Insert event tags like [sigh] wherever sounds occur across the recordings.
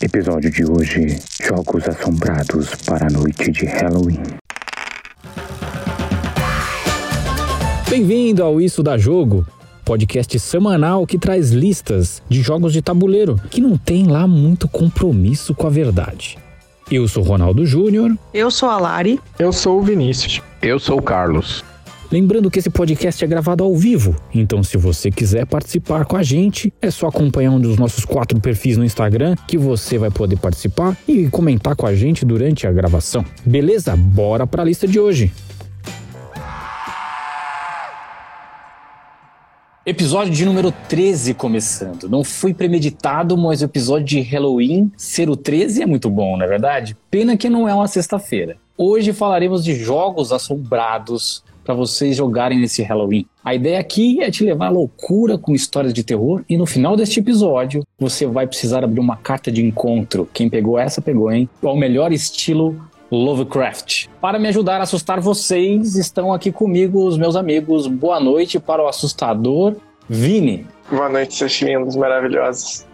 Episódio de hoje: Jogos Assombrados para a noite de Halloween. Bem-vindo ao Isso da Jogo, podcast semanal que traz listas de jogos de tabuleiro que não tem lá muito compromisso com a verdade. Eu sou Ronaldo Júnior. Eu sou a Lari. Eu sou o Vinícius. Eu sou o Carlos. Lembrando que esse podcast é gravado ao vivo, então se você quiser participar com a gente, é só acompanhar um dos nossos quatro perfis no Instagram que você vai poder participar e comentar com a gente durante a gravação. Beleza? Bora para a lista de hoje. Episódio de número 13 começando. Não foi premeditado, mas o episódio de Halloween ser o 13 é muito bom, não é verdade? Pena que não é uma sexta-feira. Hoje falaremos de jogos assombrados para vocês jogarem nesse Halloween. A ideia aqui é te levar à loucura com histórias de terror e no final deste episódio você vai precisar abrir uma carta de encontro. Quem pegou essa pegou, hein? Ao melhor estilo Lovecraft. Para me ajudar a assustar vocês, estão aqui comigo os meus amigos. Boa noite para o assustador Vini. Boa noite, seus lindos, maravilhosos.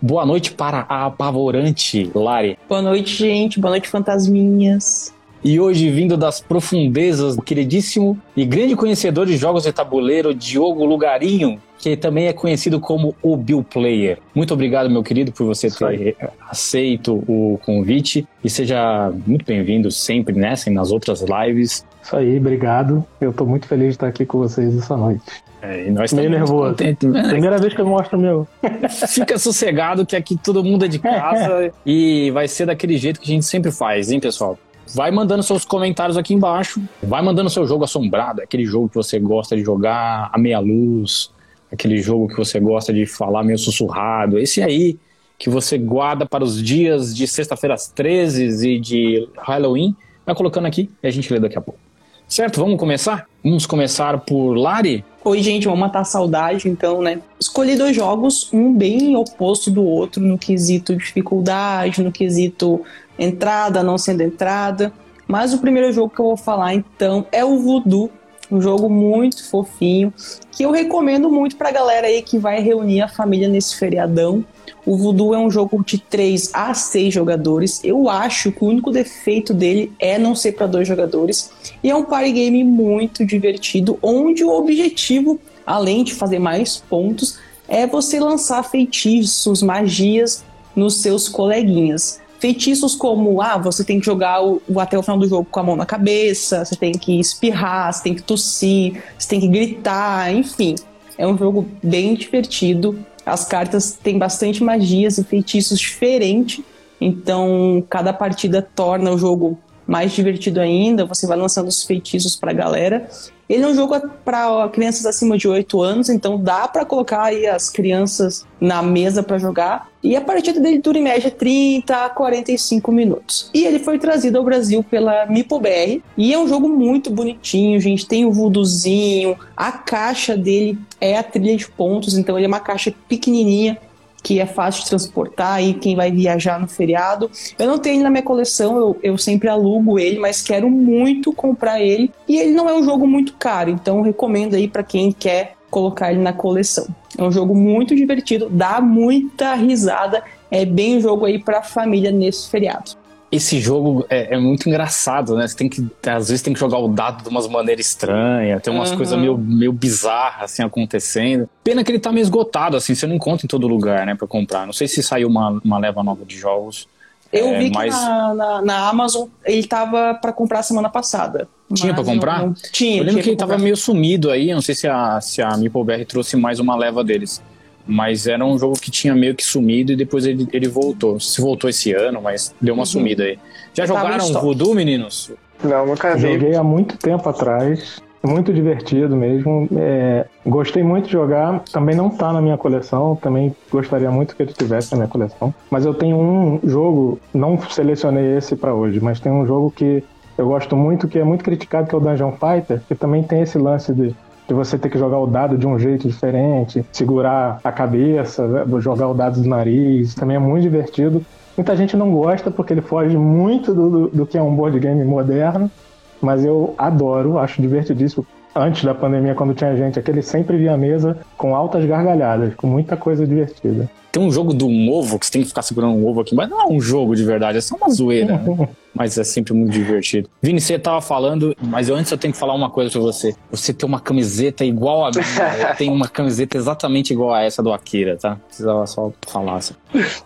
Boa noite para a apavorante Lari. Boa noite, gente. Boa noite, fantasminhas. E hoje, vindo das profundezas, o queridíssimo e grande conhecedor de jogos de tabuleiro, Diogo Lugarinho, que também é conhecido como o Bill Player. Muito obrigado, meu querido, por você ter aceito o convite e seja muito bem-vindo sempre nessa e nas outras lives. Isso aí, obrigado. Eu tô muito feliz de estar aqui com vocês essa noite. É, e nós Meio nervoso. Né? Primeira vez que eu mostro o meu. [laughs] Fica sossegado que aqui todo mundo é de casa [laughs] e vai ser daquele jeito que a gente sempre faz, hein, pessoal? Vai mandando seus comentários aqui embaixo. Vai mandando seu jogo assombrado, aquele jogo que você gosta de jogar a meia luz, aquele jogo que você gosta de falar meio sussurrado. Esse aí que você guarda para os dias de sexta-feiras 13 e de Halloween. Vai colocando aqui e a gente lê daqui a pouco. Certo? Vamos começar? Vamos começar por Lari? Oi, gente, vamos matar a saudade, então, né? Escolhi dois jogos, um bem oposto do outro no quesito dificuldade, no quesito entrada, não sendo entrada. Mas o primeiro jogo que eu vou falar então é o Voodoo, um jogo muito fofinho, que eu recomendo muito pra galera aí que vai reunir a família nesse feriadão. O Voodoo é um jogo de 3 a 6 jogadores. Eu acho que o único defeito dele é não ser para dois jogadores. E é um party game muito divertido, onde o objetivo, além de fazer mais pontos, é você lançar feitiços, magias nos seus coleguinhas feitiços como, ah, você tem que jogar o, até o final do jogo com a mão na cabeça, você tem que espirrar, você tem que tossir, você tem que gritar, enfim. É um jogo bem divertido. As cartas têm bastante magias e feitiços diferentes, então cada partida torna o jogo mais divertido ainda. Você vai lançando os feitiços pra galera. Ele é um jogo para crianças acima de 8 anos, então dá para colocar aí as crianças na mesa para jogar. E a partida dele dura em média 30 a 45 minutos. E ele foi trazido ao Brasil pela MipoBR. E é um jogo muito bonitinho, gente. Tem o voodoozinho, a caixa dele é a trilha de pontos, então ele é uma caixa pequenininha que é fácil de transportar e quem vai viajar no feriado. Eu não tenho ele na minha coleção, eu, eu sempre alugo ele, mas quero muito comprar ele. E ele não é um jogo muito caro, então recomendo aí para quem quer colocar ele na coleção. É um jogo muito divertido, dá muita risada, é bem um jogo aí para família nesse feriado esse jogo é, é, muito engraçado, né? Você tem que, às vezes, tem que jogar o dado de umas maneiras estranhas, tem umas uhum. coisas meio, meio bizarras, assim, acontecendo. Pena que ele tá meio esgotado, assim, você não encontra em todo lugar, né, pra comprar. Não sei se saiu uma, uma leva nova de jogos. Eu é, vi que mas... na, na, na, Amazon ele tava para comprar semana passada. Tinha para comprar? Não, tinha. Eu lembro tinha que ele tava meio sumido aí, não sei se a, se a MeepleBR trouxe mais uma leva deles. Mas era um jogo que tinha meio que sumido e depois ele, ele voltou. Se voltou esse ano, mas deu uma uhum. sumida aí. Já jogaram Voodoo, meninos? Não, nunca vi. Joguei há muito tempo atrás. Muito divertido mesmo. É, gostei muito de jogar. Também não tá na minha coleção. Também gostaria muito que ele tivesse na minha coleção. Mas eu tenho um jogo, não selecionei esse para hoje, mas tem um jogo que eu gosto muito, que é muito criticado, que é o Dungeon Fighter, que também tem esse lance de de você ter que jogar o dado de um jeito diferente, segurar a cabeça, né, jogar o dado do nariz, também é muito divertido. Muita gente não gosta porque ele foge muito do, do, do que é um board game moderno, mas eu adoro, acho divertidíssimo. Antes da pandemia, quando tinha gente aqui, ele sempre via a mesa com altas gargalhadas, com muita coisa divertida. Tem um jogo de um ovo que você tem que ficar segurando um ovo aqui, mas não é um jogo de verdade, é só uma zoeira. né? [laughs] Mas é sempre muito divertido. Vini, você tava falando, mas eu, antes eu tenho que falar uma coisa pra você. Você tem uma camiseta igual a minha. [laughs] eu tenho uma camiseta exatamente igual a essa do Akira, tá? Precisava só falar assim.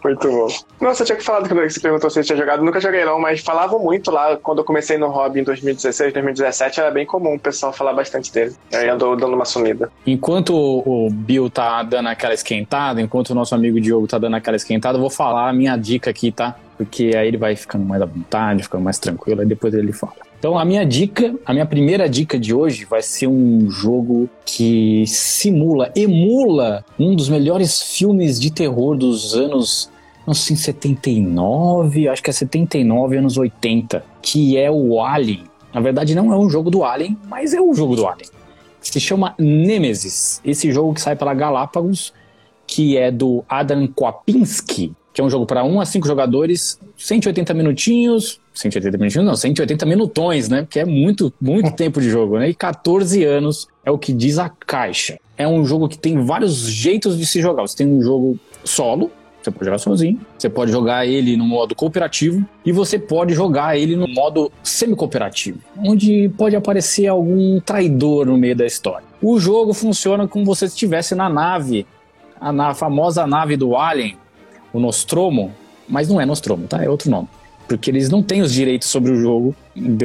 Muito bom. Nossa, eu tinha que falar do que você perguntou se eu tinha jogado. Nunca joguei não, mas falavam muito lá, quando eu comecei no hobby em 2016, 2017, era bem comum o pessoal falar bastante dele. Aí andou dando uma sumida. Enquanto o o Bill tá dando aquela esquentada, enquanto o nosso amigo Diogo tá dando aquela esquentada, eu vou falar a minha dica aqui, tá? Porque aí ele vai ficando mais à vontade, ficando mais tranquilo, aí depois ele fala. Então a minha dica, a minha primeira dica de hoje vai ser um jogo que simula, emula um dos melhores filmes de terror dos anos, não sei, 79, acho que é 79, anos 80, que é o Alien. Na verdade não é um jogo do Alien, mas é um jogo do Alien. Se chama Nemesis. Esse jogo que sai pela Galápagos, que é do Adam Kwapinski, que é um jogo para 1 a 5 jogadores, 180 minutinhos, 180 minutinhos não, 180 minutões, né? Que é muito, muito [laughs] tempo de jogo, né? E 14 anos é o que diz a caixa. É um jogo que tem vários jeitos de se jogar. Você tem um jogo solo, você pode jogar sozinho, você pode jogar ele no modo cooperativo e você pode jogar ele no modo semi-cooperativo, onde pode aparecer algum traidor no meio da história. O jogo funciona como se você estivesse na nave, a na famosa nave do Alien, o Nostromo, mas não é Nostromo, tá? É outro nome. Porque eles não têm os direitos sobre o jogo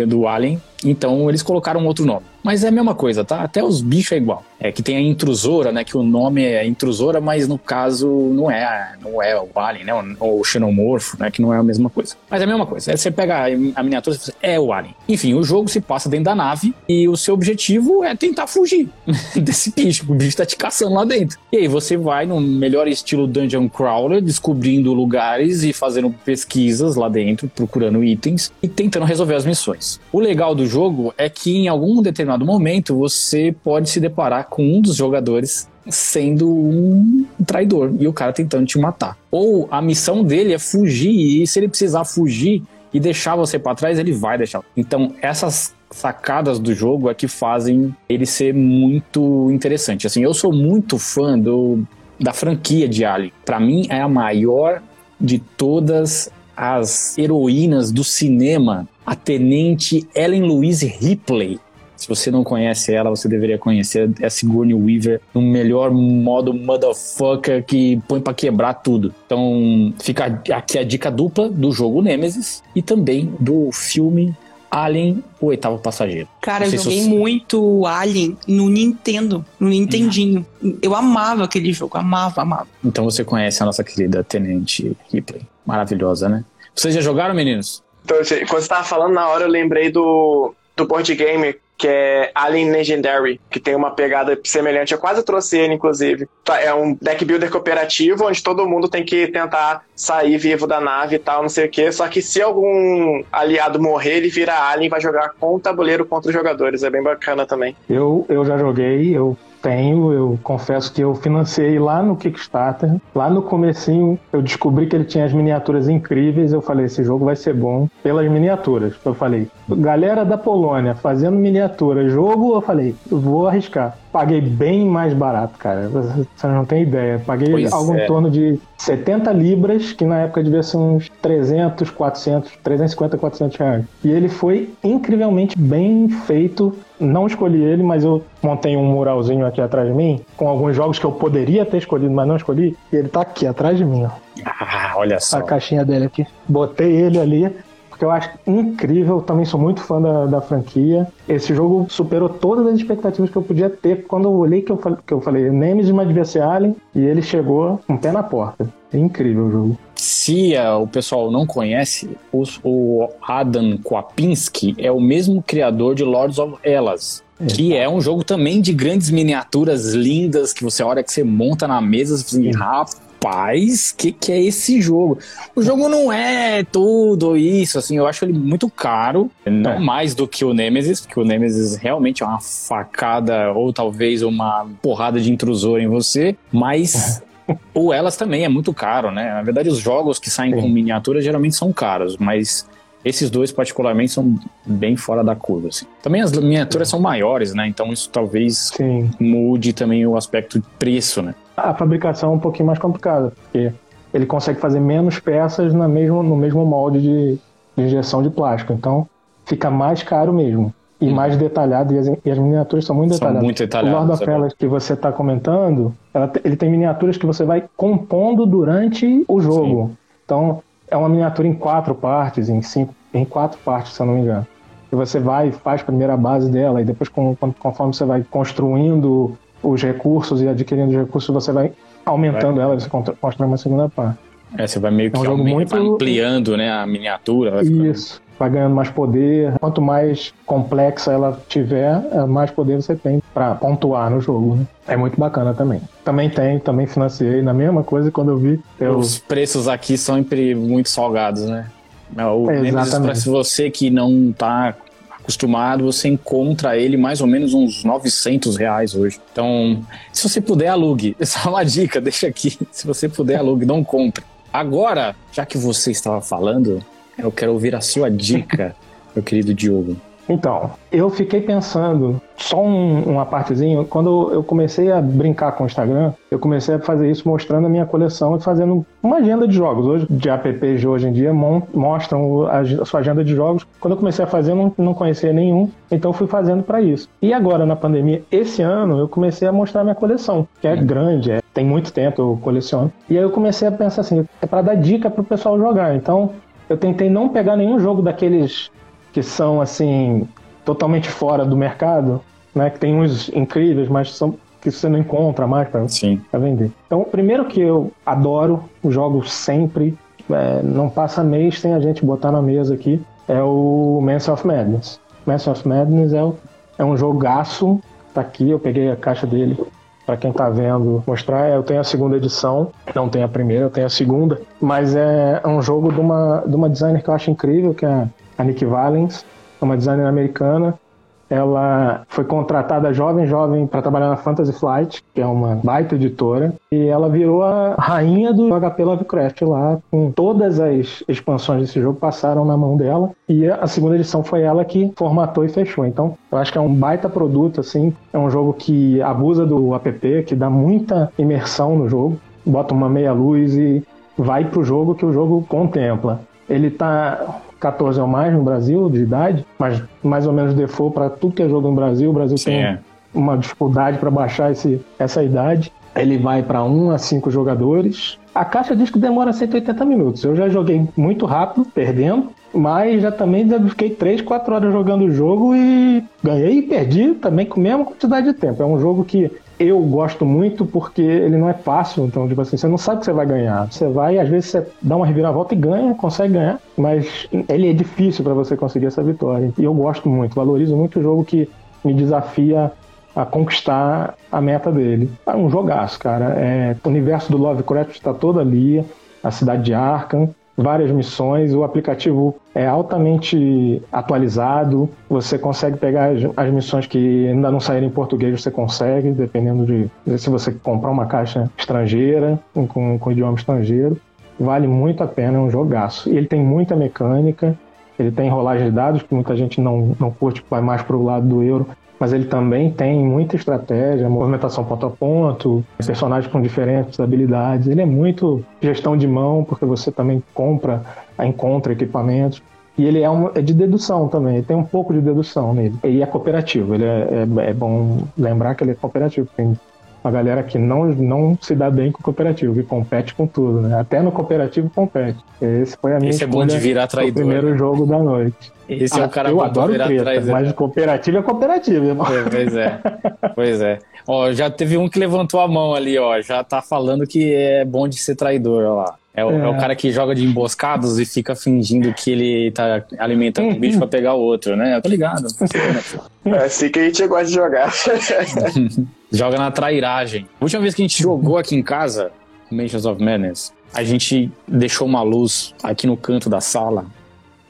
do Alien, então eles colocaram outro nome. Mas é a mesma coisa, tá? Até os bichos é igual. É que tem a intrusora, né? Que o nome é intrusora, mas no caso não é, não é o Alien, né? Ou o xenomorfo, né? Que não é a mesma coisa. Mas é a mesma coisa. Aí você pega a miniatura e fala, é o Alien. Enfim, o jogo se passa dentro da nave e o seu objetivo é tentar fugir [laughs] desse bicho. O bicho tá te caçando lá dentro. E aí você vai no melhor estilo Dungeon Crawler, descobrindo lugares e fazendo pesquisas lá dentro, procurando itens e tentando resolver as missões. O legal do jogo é que em algum determinado momento você pode se deparar com um dos jogadores sendo um traidor e o cara tentando te matar. Ou a missão dele é fugir e se ele precisar fugir e deixar você pra trás, ele vai deixar. Então, essas sacadas do jogo é que fazem ele ser muito interessante. Assim, eu sou muito fã do, da franquia de Alien. Pra mim é a maior de todas as heroínas do cinema, a tenente Ellen Louise Ripley. Se você não conhece ela, você deveria conhecer a Sigourney Weaver no melhor modo motherfucker que põe pra quebrar tudo. Então, fica aqui a dica dupla do jogo Nemesis e também do filme Alien, o oitavo passageiro. Cara, eu joguei você- muito Alien no Nintendo, no Nintendinho. Eu amava aquele jogo, amava, amava. Então você conhece a nossa querida Tenente Ripley. Maravilhosa, né? Vocês já jogaram, meninos? Então, assim, quando você tava falando na hora, eu lembrei do, do board game que é Alien Legendary, que tem uma pegada semelhante. Eu quase trouxe ele, inclusive. Tá, É um deck builder cooperativo, onde todo mundo tem que tentar sair vivo da nave e tal, não sei o quê. Só que se algum aliado morrer, ele vira Alien e vai jogar com o tabuleiro contra os jogadores. É bem bacana também. Eu, eu já joguei, eu tenho, eu confesso que eu financei lá no Kickstarter. Lá no comecinho eu descobri que ele tinha as miniaturas incríveis. Eu falei, esse jogo vai ser bom pelas miniaturas. Eu falei, galera da Polônia fazendo miniatura, jogo, eu falei, vou arriscar. Paguei bem mais barato, cara. Você não tem ideia. Paguei Pois algo é. em torno de 70 libras, que na época devia ser uns 300, 400, 350, 400 reais. E ele foi incrivelmente bem feito. Não escolhi ele, mas eu montei um muralzinho aqui atrás de mim, com alguns jogos que eu poderia ter escolhido, mas não escolhi. E ele tá aqui atrás de mim, ó. Ah, olha só. A caixinha dele aqui. Botei ele ali, porque eu acho incrível. Também sou muito fã da, da franquia. Esse jogo superou todas as expectativas que eu podia ter. Quando eu olhei que eu, que eu falei, Nemesis, mas devia ser Alien, e ele chegou com o pé na porta. É incrível o jogo. Se o pessoal não conhece, os- o Adam Kwapinski é o mesmo criador de Lords of Hellas. Que é um jogo também de grandes miniaturas lindas que você olha que você monta na mesa e assim, rapaz, que que é esse jogo? O jogo não é tudo isso, assim, eu acho ele muito caro, não É. mais do que o Nemesis, porque o Nemesis realmente é uma facada ou talvez uma porrada de intrusor em você, mas o Elas também é muito caro, né? Na verdade, os jogos que saem Sim. com miniaturas geralmente são caros, mas esses dois particularmente são bem fora da curva. Assim. Também as miniaturas são maiores, né? Então isso talvez Sim. mude também o aspecto de preço, né? A fabricação é um pouquinho mais complicada, porque ele consegue fazer menos peças na mesmo, no mesmo molde de, de injeção de plástico. Então fica mais caro mesmo. E Hum. mais detalhado, e as, e as miniaturas são muito São detalhadas. muito detalhadas, O Lord of é. Hellas que você está comentando, ela ele tem miniaturas que você vai compondo durante o jogo. Então, é uma miniatura em quatro partes, em cinco, em quatro partes, se eu não me engano. E você vai e faz a base dela, e depois, com- conforme você vai construindo os recursos e adquirindo os recursos, você vai aumentando ela, você constrói uma segunda parte. É, você vai meio que É um jogo aumen- muito- vai ampliando né, a miniatura. Vai ficando- Isso. Vai ganhando mais poder. Quanto mais complexa ela tiver, eh, mais poder você tem para pontuar no jogo. né? É muito bacana também. Também tem, também financiei na mesma coisa quando eu vi. Eu, Os preços aqui são sempre muito salgados, né? O É, se você que não tá acostumado, você encontra ele mais ou menos uns 900 reais hoje. Então, se você puder, alugue. [laughs] Essa é uma dica, deixa aqui. Se você puder, alugue, não compre. Agora, já que você estava falando, eu quero ouvir a sua dica, [laughs] meu querido Diogo. Então, eu fiquei pensando, só um- uma partezinha, quando eu comecei a brincar com o Instagram, eu comecei a fazer isso mostrando a minha coleção e fazendo uma agenda de jogos. Hoje, de apps de hoje em dia, mostram a, a sua agenda de jogos. Quando eu comecei a fazer, eu não, não conhecia nenhum, então fui fazendo para isso. E agora, na pandemia, esse ano, eu comecei a mostrar minha coleção, que é grande, é- tem muito tempo eu coleciono. E aí eu comecei a pensar assim, é para dar dica pro pessoal jogar. Então, eu tentei não pegar nenhum jogo daqueles que são assim totalmente fora do mercado, né? Que tem uns incríveis, mas são que você não encontra mais para vender. Então, o primeiro que eu adoro, jogo sempre, é, não passa mês sem a gente botar na mesa aqui, é o Mansion of Madness. Mansion of Madness é, o- é um jogaço, tá aqui, eu peguei a caixa dele para quem tá vendo mostrar. Eu tenho a segunda edição, não tenho a primeira, eu tenho a segunda, mas é um jogo de uma, de uma designer que eu acho incrível, que é a Nick Valens, é uma designer americana. Ela foi contratada jovem, jovem, para trabalhar na Fantasy Flight, que é uma baita editora, e ela virou a rainha do HP Lovecraft lá, com todas as expansões desse jogo passaram na mão dela, e a segunda edição foi ela que formatou e fechou. Então, eu acho que é um baita produto, assim, é um jogo que abusa do app, que dá muita imersão no jogo, bota uma meia luz e vai pro jogo que o jogo contempla. Ele tá 14 ou mais no Brasil de idade, mas mais ou menos default para tudo que é jogo no Brasil. O Brasil Sim, tem é. uma dificuldade para baixar esse, essa idade. Ele vai para 1 a 5 jogadores. A caixa diz que demora 180 minutos. Eu já joguei muito rápido, perdendo, mas já também já fiquei 3, 4 horas jogando o jogo e ganhei e perdi também com a mesma quantidade de tempo. É um jogo que eu gosto muito porque ele não é fácil, então, tipo assim, você não sabe que você vai ganhar. Você vai, às vezes, você dá uma reviravolta e ganha, consegue ganhar, mas ele é difícil para você conseguir essa vitória. E eu gosto muito, valorizo muito o jogo que me desafia a conquistar a meta dele. É um jogaço, cara. É, o universo do Lovecraft está todo ali, a cidade de Arkham, várias missões, o aplicativo é altamente atualizado, você consegue pegar as, as missões que ainda não saíram em português, você consegue, dependendo de se você comprar uma caixa estrangeira, com, com idioma estrangeiro. Vale muito a pena, é um jogaço. E ele tem muita mecânica, ele tem rolagem de dados, que muita gente não, não curte, vai mais pro lado do euro, mas ele também tem muita estratégia, movimentação ponto a ponto, personagens com diferentes habilidades. Ele é muito gestão de mão, porque você também compra, encontra equipamentos. E ele é, um, é de dedução também, ele tem um pouco de dedução nele. E é cooperativo, ele é, é, é bom lembrar que ele é cooperativo. Tem uma galera que não, não se dá bem com o cooperativo, que compete com tudo, né? Até no cooperativo compete. Esse foi a minha Esse é bom de virar traidor. primeiro né? jogo da noite. Esse é Ah, o cara eu adoro virar treta, traidor. mas cooperativo é cooperativo, irmão. É, Pois é, pois é. Ó, já teve um que levantou a mão ali, ó. Já tá falando que é bom de ser traidor, ó lá. É o, é o É. cara que joga de emboscados e fica fingindo que ele tá alimentando o bicho pra pegar o outro, né? Eu tô ligado. É assim que a gente gosta de jogar. [laughs] Joga na trairagem. A última vez que a gente jogou aqui em casa, Mansions of Madness, a gente deixou uma luz aqui no canto da sala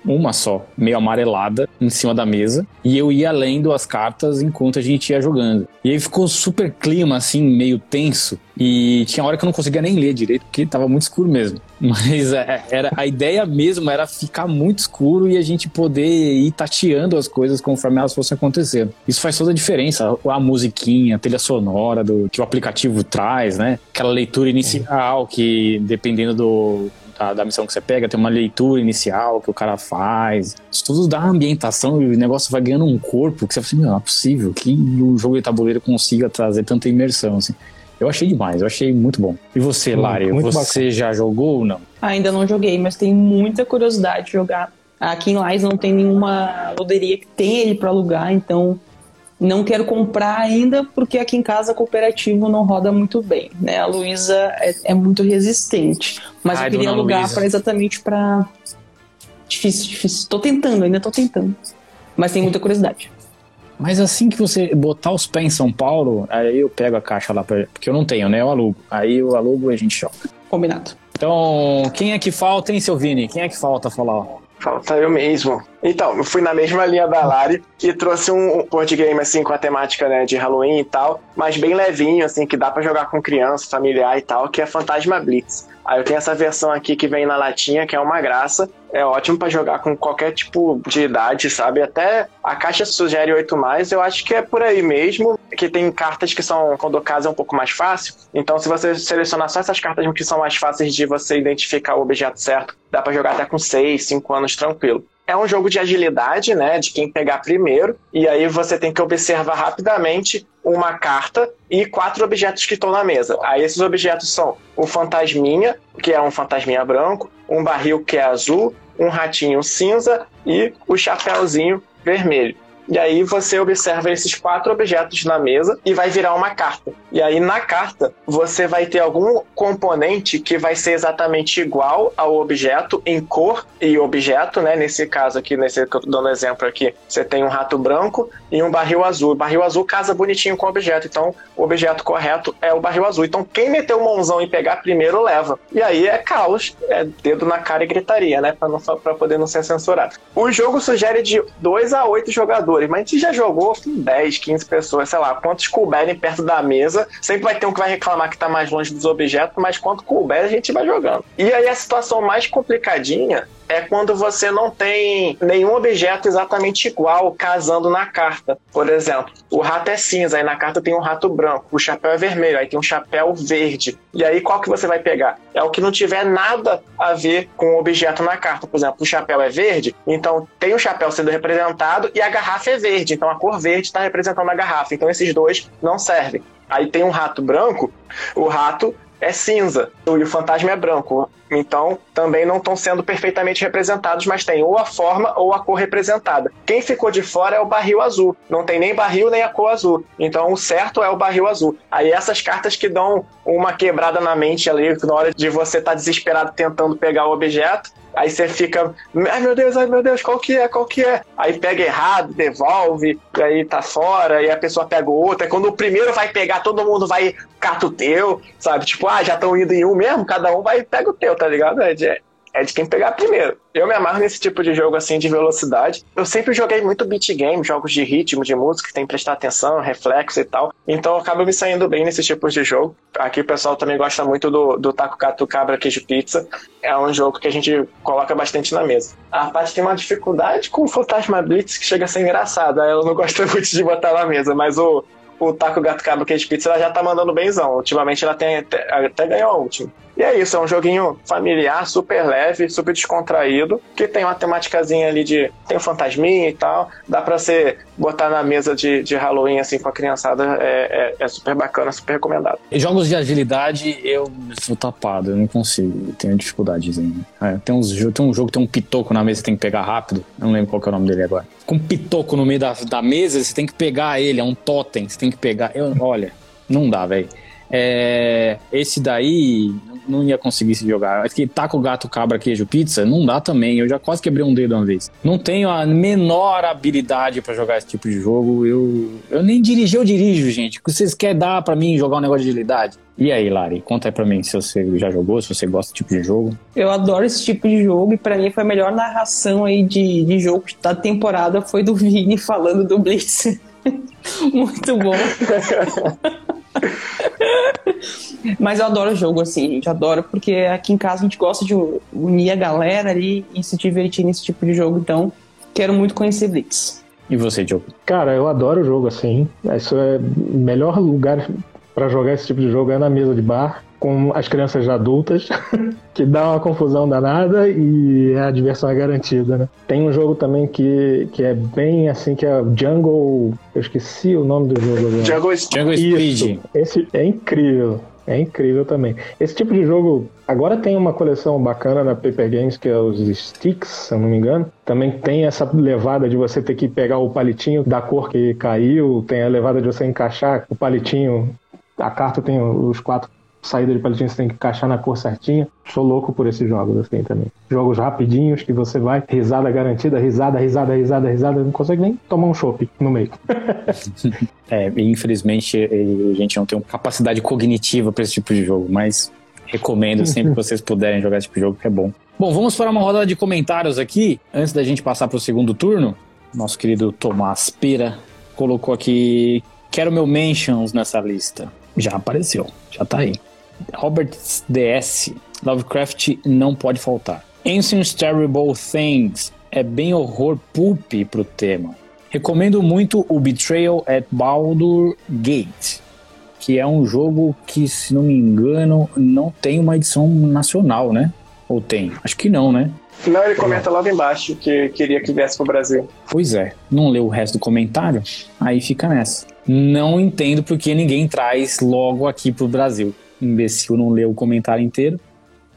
uma só, meio amarelada, em cima da mesa, e eu ia lendo as cartas enquanto a gente ia jogando. E aí ficou super clima, assim, meio tenso, e tinha hora que eu não conseguia nem ler direito, porque tava muito escuro mesmo. [laughs] Mas é, era, a ideia mesmo era ficar muito escuro e a gente poder ir tateando as coisas conforme elas fossem acontecendo. Isso faz toda a diferença. A musiquinha, a trilha sonora do, que o aplicativo traz, né? Aquela leitura inicial que, dependendo do, da, da, missão que você pega, tem uma leitura inicial que o cara faz. Isso tudo dá ambientação e o negócio vai ganhando um corpo que você fala assim, não é possível que o jogo de tabuleiro consiga trazer tanta imersão, assim. Eu achei demais, eu achei muito bom. E você, hum, Lari, você bacana. já jogou ou não? Ainda não joguei, mas tenho muita curiosidade de jogar. Aqui em Lais não tem nenhuma loderia que tem ele para alugar, então não quero comprar ainda porque aqui em casa cooperativo não roda muito bem, né? A Luísa é, é, muito resistente, mas Ai, eu queria alugar para exatamente para difícil, difícil. Tô tentando, ainda tô tentando, mas tem muita curiosidade. Mas assim que você botar os pés em São Paulo, aí eu pego a caixa lá, pra, porque eu não tenho, né? Eu alugo. Aí eu alugo e a gente joga. Combinado. Então, quem é que falta, hein, seu Vini? Quem é que falta falar? Falta eu mesmo. Então, eu fui na mesma linha da Lari e trouxe um board game, assim, com a temática, né, de Halloween e tal, mas bem levinho, assim, que dá para jogar com criança, familiar e tal, que é Fantasma Blitz. Aí eu tenho essa versão aqui que vem na latinha, que é uma graça. É ótimo para jogar com qualquer tipo de idade, sabe? Até a caixa sugere 8 mais, eu acho que é por aí mesmo. Que tem cartas que são, quando o caso é um pouco mais fácil. Então, se você selecionar só essas cartas que são mais fáceis de você identificar o objeto certo, dá para jogar até com 6, 5 anos tranquilo. É um jogo de agilidade, né? De quem pegar primeiro. E aí você tem que observar rapidamente uma carta e quatro objetos que estão na mesa. Aí esses objetos são o fantasminha, que é um fantasminha branco, um barril que é azul, um ratinho cinza e o chapéuzinho vermelho. E aí você observa esses quatro objetos na mesa e vai virar uma carta. E aí na carta você vai ter algum componente que vai ser exatamente igual ao objeto em cor e objeto, né? Nesse caso aqui, nesse que eu tô dando exemplo aqui, você tem um rato branco e um barril azul. O barril azul casa bonitinho com o objeto, então o objeto correto é o barril azul. Então quem meter o mãozão e pegar primeiro leva. E aí é caos, é dedo na cara e gritaria, né? Pra poder não ser censurado. O jogo sugere de 2 a 8 jogadores jogadores, mas a gente já jogou com 10, 15 pessoas, sei lá, quantos couberem perto da mesa. Sempre vai ter um que vai reclamar que tá mais longe dos objetos, mas quanto couber a gente vai jogando. E aí a situação mais complicadinha é quando você não tem nenhum objeto exatamente igual casando na carta. Por exemplo, o rato é cinza, aí na carta tem um rato branco, o chapéu é vermelho, aí tem um chapéu verde. E aí qual que você vai pegar? É o que não tiver nada a ver com o objeto na carta. Por exemplo, o chapéu é verde, então tem o chapéu sendo representado e a garrafa é verde, então a cor verde está representando a garrafa. Então esses dois não servem. Aí tem um rato branco, o rato é cinza e o fantasma é branco. Então, também não estão sendo perfeitamente representados, mas tem ou a forma ou a cor representada. Quem ficou de fora é o barril azul. Não tem nem barril nem a cor azul. Então, o certo é o barril azul. Aí, essas cartas que dão uma quebrada na mente ali, na hora de você estar tá desesperado tentando pegar o objeto, Aí você fica, ai meu Deus, ai meu Deus, qual que é, qual que é? Aí pega errado, devolve, e aí tá fora, e a pessoa pega outra. quando o primeiro vai pegar, todo mundo vai cata o teu, sabe? Tipo, ah, já estão indo em um mesmo, cada um vai pega o teu, tá ligado? É de, é de quem pegar primeiro. Eu me amarro nesse tipo de jogo assim de velocidade. Eu sempre joguei muito beat game, jogos de ritmo, de música, que tem que prestar atenção, reflexo e tal. Então acaba me saindo bem nesses tipos de jogo. Aqui o pessoal também gosta muito do, do Taco Gato Cabra Queijo Pizza. É um jogo que a gente coloca bastante na mesa. A parte tem uma dificuldade com o Fantasma Blitz que chega a ser engraçada. Ela não gosta [laughs] muito de botar na mesa, mas o, o Taco Gato Cabra Queijo Pizza ela já tá mandando benzão. Ultimamente ela tem até, até ganhou a última. E é isso, é um joguinho familiar, super leve, super descontraído, que tem uma temáticazinha ali de. tem um fantasminha e tal. Dá pra você botar na mesa de, de Halloween assim com a criançada. É, é, é super bacana, super recomendado. E jogos de agilidade, eu sou tapado, eu não consigo, tenho dificuldadezinha. É, tem, tem um jogo que tem um pitoco na mesa que tem que pegar rápido. Eu não lembro qual é o nome dele agora. Com um pitoco no meio da, da mesa, você tem que pegar ele, é um totem, você tem que pegar. Eu, olha, não dá, velho. É, esse daí não ia conseguir se jogar. Que taco gato, cabra, queijo, pizza, não dá também. Eu já quase quebrei um dedo uma vez. Não tenho a menor habilidade para jogar esse tipo de jogo. Eu, eu nem dirigi, eu dirijo, gente. O que vocês querem dar para mim jogar um negócio de agilidade? E aí, Lari, conta aí pra mim se você já jogou, se você gosta desse tipo de jogo. Eu adoro esse tipo de jogo e pra mim foi a melhor narração aí de, de jogo da temporada foi do Vini falando do Blitz. [laughs] Muito bom. [laughs] Mas eu adoro o jogo, assim, gente. Adoro, porque aqui em casa a gente gosta de unir a galera ali e se divertir nesse tipo de jogo. Então, quero muito conhecer Blitz. E você, Diogo? Cara, eu adoro o jogo assim. Isso é o melhor lugar para jogar esse tipo de jogo é na mesa de bar com as crianças adultas, [laughs] que dá uma confusão danada e a diversão é garantida, né? Tem um jogo também que, que é bem assim, que é Jungle... Eu esqueci o nome do jogo agora. Jungle Speed. Jungle Isso, Speed. esse é incrível. É incrível também. Esse tipo de jogo. Agora tem uma coleção bacana na Paper Games, que é os Sticks, se eu não me engano. Também tem essa levada de você ter que pegar o palitinho da cor que caiu, tem a levada de você encaixar o palitinho. A carta tem os quatro saídas de palitinho, você tem que encaixar na cor certinha. Sou louco por esses jogos assim também. Jogos rapidinhos que você vai, risada garantida, risada, risada, risada, risada, não consegue nem tomar um chopp no meio. [laughs] É, infelizmente eh, a gente não tem capacidade cognitiva para esse tipo de jogo, mas recomendo sempre que [laughs] vocês puderem jogar esse tipo de jogo, que é bom. Bom, vamos para uma rodada de comentários aqui, antes da gente passar para o segundo turno. Nosso querido Tomás Pera colocou aqui: quero meu mentions nessa lista. Já apareceu, já tá aí. Robert DS, Lovecraft não pode faltar. Ancient Terrible Things é bem horror pulp pro tema. Recomendo muito o Betrayal at Baldur Gate, que é um jogo que, se não me engano, não tem uma edição nacional, né? Ou tem? Acho que não, né? Não, ele comenta logo embaixo que queria que viesse pro Brasil. Pois é, não leu o resto do comentário, aí fica nessa. Não entendo porque ninguém traz logo aqui pro Brasil. Imbecil não leu o comentário inteiro.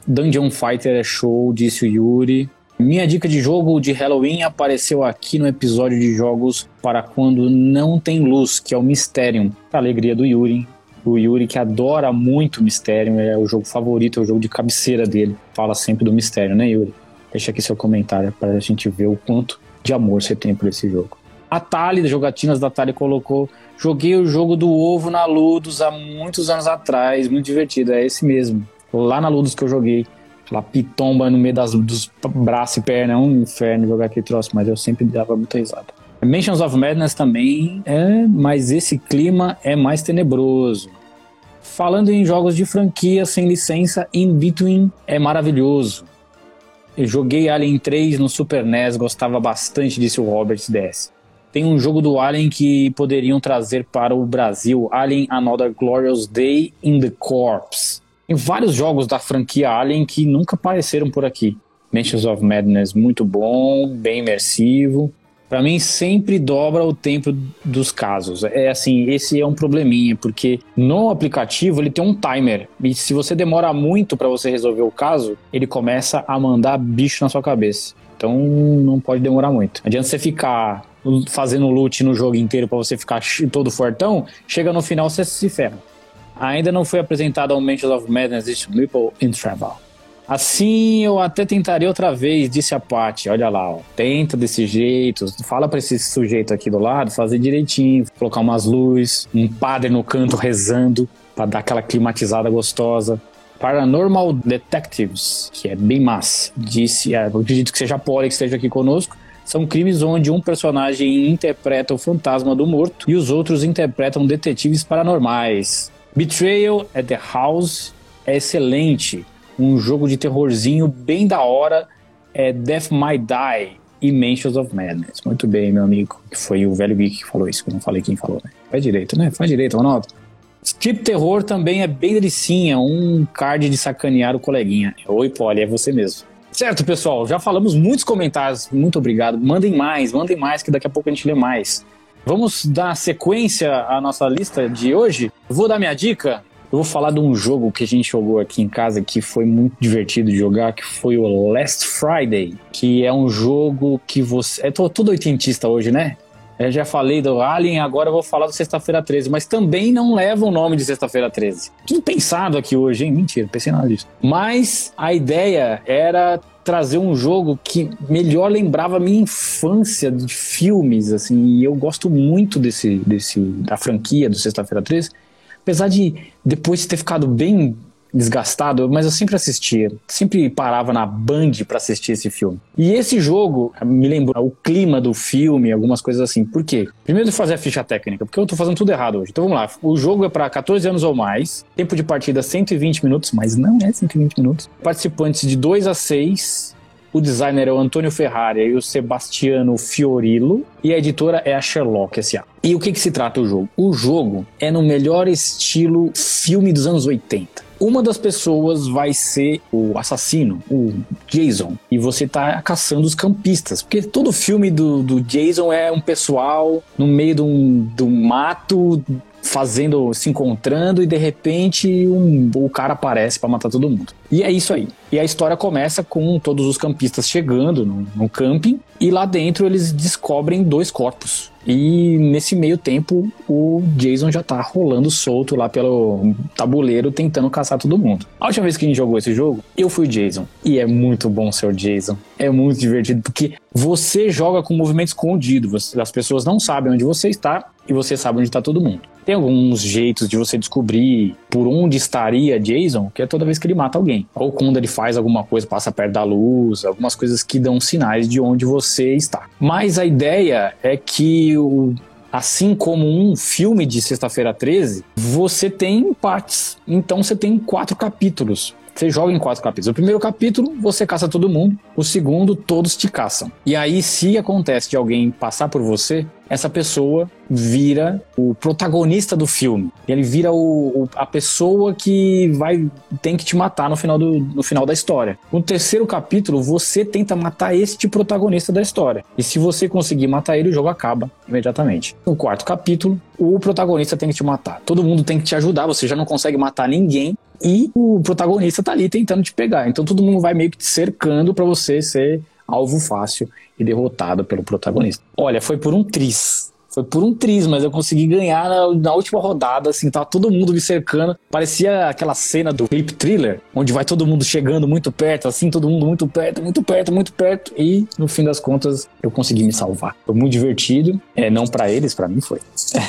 Dungeon Fighter é show, disse o Yuri. Minha dica de jogo de Halloween apareceu aqui no episódio de jogos para quando não tem luz, que é o Mysterium. Pra alegria do Yuri. O Yuri que adora muito Mysterium, é o jogo favorito, é o jogo de cabeceira dele. Fala sempre do Mysterium, né, Yuri? Deixa aqui seu comentário para a gente ver o quanto de amor você tem por esse jogo. A Tali, das jogatinas da Tali, colocou: Joguei o jogo do ovo na Ludus há muitos anos atrás, muito divertido. É esse mesmo. Lá na Ludus que eu joguei. Lá pitomba no meio das, dos braços e perna. É um inferno jogar aquele troço, mas eu sempre dava muita risada. Mansions of Madness também é, mas esse clima é mais tenebroso. Falando em jogos de franquia sem licença, In Between é maravilhoso. Eu joguei Alien 3 no Super NES, gostava bastante disso o Roberts DS. Tem um jogo do Alien que poderiam trazer para o Brasil, Alien Another Glorious Day in the Corpse. Tem vários jogos da franquia Alien que nunca apareceram por aqui. Mansions of Madness muito bom, bem imersivo. Para mim sempre dobra o tempo dos casos. É assim, esse é um probleminha, porque no aplicativo ele tem um timer. E se você demora muito para você resolver o caso, ele começa a mandar bicho na sua cabeça. Então não pode demorar muito. Adianta você ficar fazendo loot no jogo inteiro para você ficar todo fortão, chega no final você se ferra. Ainda não foi apresentado ao Mansions of Madness It's Ripple in Travel. Assim eu até tentaria outra vez, disse a Paty. Olha lá, ó. tenta desse jeito. Fala para esse sujeito aqui do lado fazer direitinho, colocar umas luzes, um padre no canto [laughs] rezando para dar aquela climatizada gostosa. Paranormal Detectives, que é bem massa. Disse, é, acredito que seja a Polly que esteja aqui conosco. São crimes onde um personagem interpreta o fantasma do morto e os outros interpretam detetives paranormais. Betrayal at the House é excelente um jogo de terrorzinho bem da hora é Death Might Die e Mansions of Madness. Muito bem, meu amigo. Foi o velho geek que falou isso, que eu não falei quem falou, né? Faz direito, né? Faz direito, Ronaldo. Strip Terror também é bem delicinha, um card de sacanear o coleguinha. Oi, Polly, é você mesmo. Certo, pessoal, já falamos muitos comentários, muito obrigado. Mandem mais, mandem mais, que daqui a pouco a gente lê mais. Vamos dar sequência à nossa lista de hoje. Vou dar minha dica. Eu vou falar de um jogo que a gente jogou aqui em casa que foi muito divertido de jogar, que foi o Last Friday, que é um jogo que você. É tudo oitentista hoje, né? Eu já falei do Alien, agora eu vou falar do Sexta-feira 13, mas também não leva o nome de Sexta-feira 13. Tudo pensado aqui hoje, hein? Mentira, pensei nada disso. Mas a ideia era trazer um jogo que melhor lembrava a minha infância de filmes, assim, e eu gosto muito desse, desse da franquia do Sexta-feira 13, Apesar de depois ter ficado bem desgastado, mas eu sempre assistia, sempre parava na Band para assistir esse filme. E esse jogo me lembrou o clima do filme, algumas coisas assim. Por quê? Primeiro de fazer a ficha técnica, porque eu tô fazendo tudo errado hoje. Então vamos lá. O jogo é para 14 anos ou mais, tempo de partida 120 minutos, mas não é 120 minutos. Participantes de 2 a 6 o designer é o Antônio Ferrari e o Sebastiano Fiorillo. E a editora é a Sherlock S.A. E o que, que se trata o jogo? O jogo é no melhor estilo filme dos anos 80. Uma das pessoas vai ser o assassino, o Jason, e você tá caçando os campistas. Porque todo filme do, do Jason é um pessoal no meio de um, de um mato fazendo, se encontrando e de repente um, o cara aparece para matar todo mundo. E é isso aí. E a história começa com todos os campistas chegando no, no camping e lá dentro eles descobrem dois corpos. E nesse meio tempo, o Jason já tá rolando solto lá pelo tabuleiro tentando caçar todo mundo. A última vez que a gente jogou esse jogo, eu fui o Jason. E é muito bom ser o Jason. É muito divertido porque você joga com movimento escondido. As pessoas não sabem onde você está e você sabe onde está todo mundo. Tem alguns jeitos de você descobrir por onde estaria Jason, que é toda vez que ele mata alguém. Ou quando ele faz alguma coisa, passa perto da luz, algumas coisas que dão sinais de onde você está. Mas a ideia é que o, assim como um filme de Sexta-feira 13, você tem partes. Então você tem quatro capítulos. Você joga em quatro capítulos. O primeiro capítulo, você caça todo mundo. O segundo, todos te caçam. E aí, se acontece de alguém passar por você, essa pessoa vira o protagonista do filme. Ele vira o, o, a pessoa que vai tem que te matar no final, do, no final da história. No terceiro capítulo, você tenta matar este protagonista da história. E se você conseguir matar ele, o jogo acaba imediatamente. No quarto capítulo, o protagonista tem que te matar. Todo mundo tem que te ajudar, você já não consegue matar ninguém e o protagonista tá ali tentando te pegar. Então todo mundo vai meio que te cercando para você ser alvo fácil e derrotado pelo protagonista. Olha, foi por um tris. Foi por um triz, mas eu consegui ganhar na, na, última rodada, assim, tava todo mundo me cercando. Parecia aquela cena do clip thriller, onde vai todo mundo chegando muito perto, assim, todo mundo muito perto, muito perto, muito perto. E no fim das contas, eu consegui me salvar. Foi muito divertido. É, não para eles, para mim foi.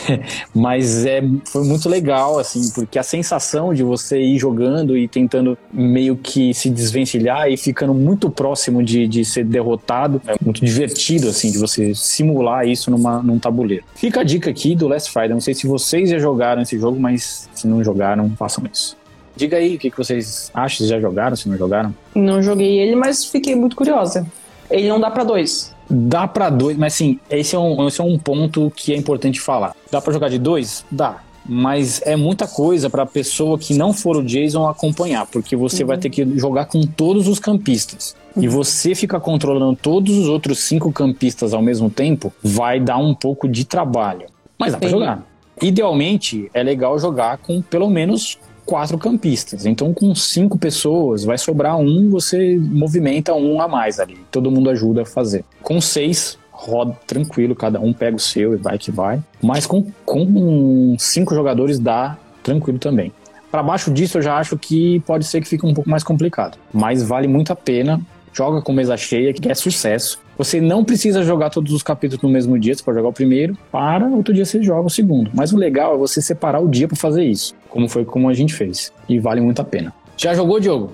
[laughs] mas é, foi muito legal, assim, porque a sensação de você ir jogando e tentando meio que se desvencilhar e ficando muito próximo de, de ser derrotado é muito divertido, assim, de você simular isso numa, num tabuleiro. Fica a dica aqui do Last Friday. Não sei se vocês já jogaram esse jogo, mas se não jogaram, façam isso. Diga aí o que, vocês acham, se já jogaram, se não jogaram. Não joguei ele, mas fiquei muito curiosa. Ele não dá para dois. Dá para dois, mas sim, esse é, um, esse é um ponto que é importante falar. Dá para jogar de dois? Dá mas é muita coisa para a pessoa que não for o Jason acompanhar, porque você uhum. vai ter que jogar com todos os campistas. Uhum. E você fica controlando todos os outros cinco campistas ao mesmo tempo, vai dar um pouco de trabalho. Mas dá para jogar. Idealmente, é legal jogar com pelo menos quatro campistas. Então, com cinco pessoas, vai sobrar um, você movimenta um a mais ali. Todo mundo ajuda a fazer. Com seis, roda tranquilo, cada um pega o seu e vai que vai. Mas com, com cinco jogadores dá tranquilo também. Para baixo disso, eu já acho que pode ser que fique um pouco mais complicado. Mas vale muito a pena. Joga com mesa cheia, que é sucesso. Você não precisa jogar todos os capítulos no mesmo dia, você pode jogar o primeiro, para outro dia você joga o segundo. Mas o legal é você separar o dia para fazer isso, como foi como a gente fez. E vale muito a pena. Já jogou, Diogo?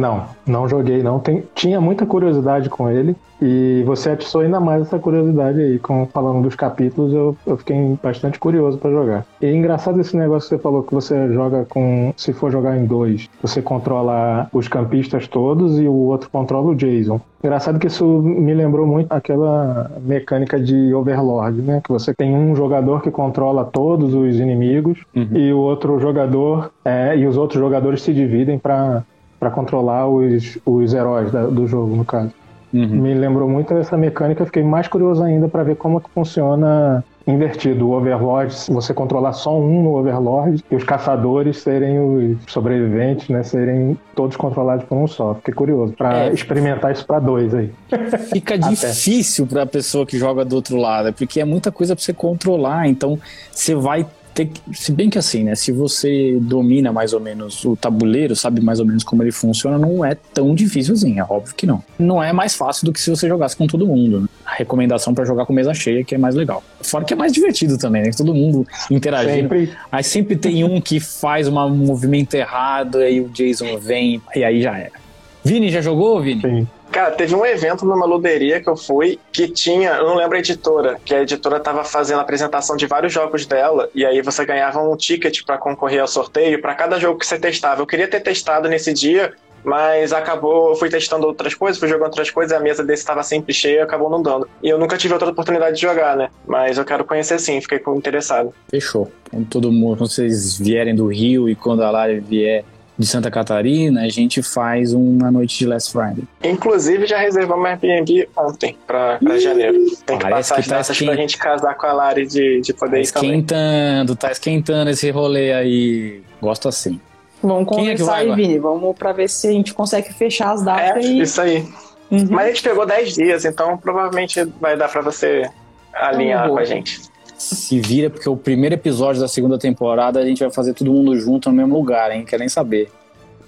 Não, não joguei não. Tem, tinha muita curiosidade com ele e você atiçou ainda mais essa curiosidade aí, com, falando dos capítulos, eu, eu fiquei bastante curioso para jogar. E é engraçado esse negócio que você falou que você joga com, se for jogar em dois, você controla os campistas todos e o outro controla o Jason. Engraçado que isso me lembrou muito aquela mecânica de Overlord, né? Que você tem um jogador que controla todos os inimigos uhum. e o outro jogador é, e os outros jogadores se dividem para para controlar os, os heróis da, do jogo, no caso. Uhum. Me lembrou muito essa mecânica, fiquei mais curioso ainda para ver como que funciona invertido. O Overlord, você controlar só um no Overlord e os caçadores serem os sobreviventes, né? Serem todos controlados por um só. Fiquei curioso para é. experimentar isso para dois aí. [laughs] Fica difícil para a pessoa que joga do outro lado, porque é muita coisa para você controlar. Então você vai tem, se bem que assim, né? Se você domina mais ou menos o tabuleiro, sabe mais ou menos como ele funciona, não é tão difícil assim, é óbvio que não. Não é mais fácil do que se você jogasse com todo mundo. Né? A recomendação para jogar com mesa cheia, que é mais legal. Fora que é mais divertido também, né? Todo mundo interagindo. Sempre. Aí sempre tem um que faz um movimento errado, aí o Jason vem, e aí já era. Vini, já jogou, Vini? Sim. Cara, teve um evento numa luderia que eu fui que tinha, eu não lembro a editora, que a editora tava fazendo a apresentação de vários jogos dela e aí você ganhava um ticket para concorrer ao sorteio para cada jogo que você testava. Eu queria ter testado nesse dia, mas acabou, fui testando outras coisas, fui jogando outras coisas, a mesa desse estava sempre cheia, acabou não dando. E eu nunca tive outra oportunidade de jogar, né? Mas eu quero conhecer sim, fiquei interessado. Fechou. Quando todo mundo, quando vocês vierem do Rio e quando a Lari vier de Santa Catarina, a gente faz uma noite de Last Friday. Inclusive, já reservamos Airbnb ontem pra, pra janeiro. Tem que passar que as tá datas esquen- pra gente casar com a Lari de, de poder Tá ir também. esquentando, tá esquentando esse rolê aí. Gosto assim. Vamos Quem é que conversar vai aí, agora? Vini. Vamos pra ver se a gente consegue fechar as É, datas e. isso aí. Uhum. Mas a gente pegou 10 dias, então provavelmente vai dar pra você alinhar boa. com a gente. Se vira, porque o primeiro episódio da segunda temporada a gente vai fazer todo mundo junto no mesmo lugar, hein? Quer nem saber.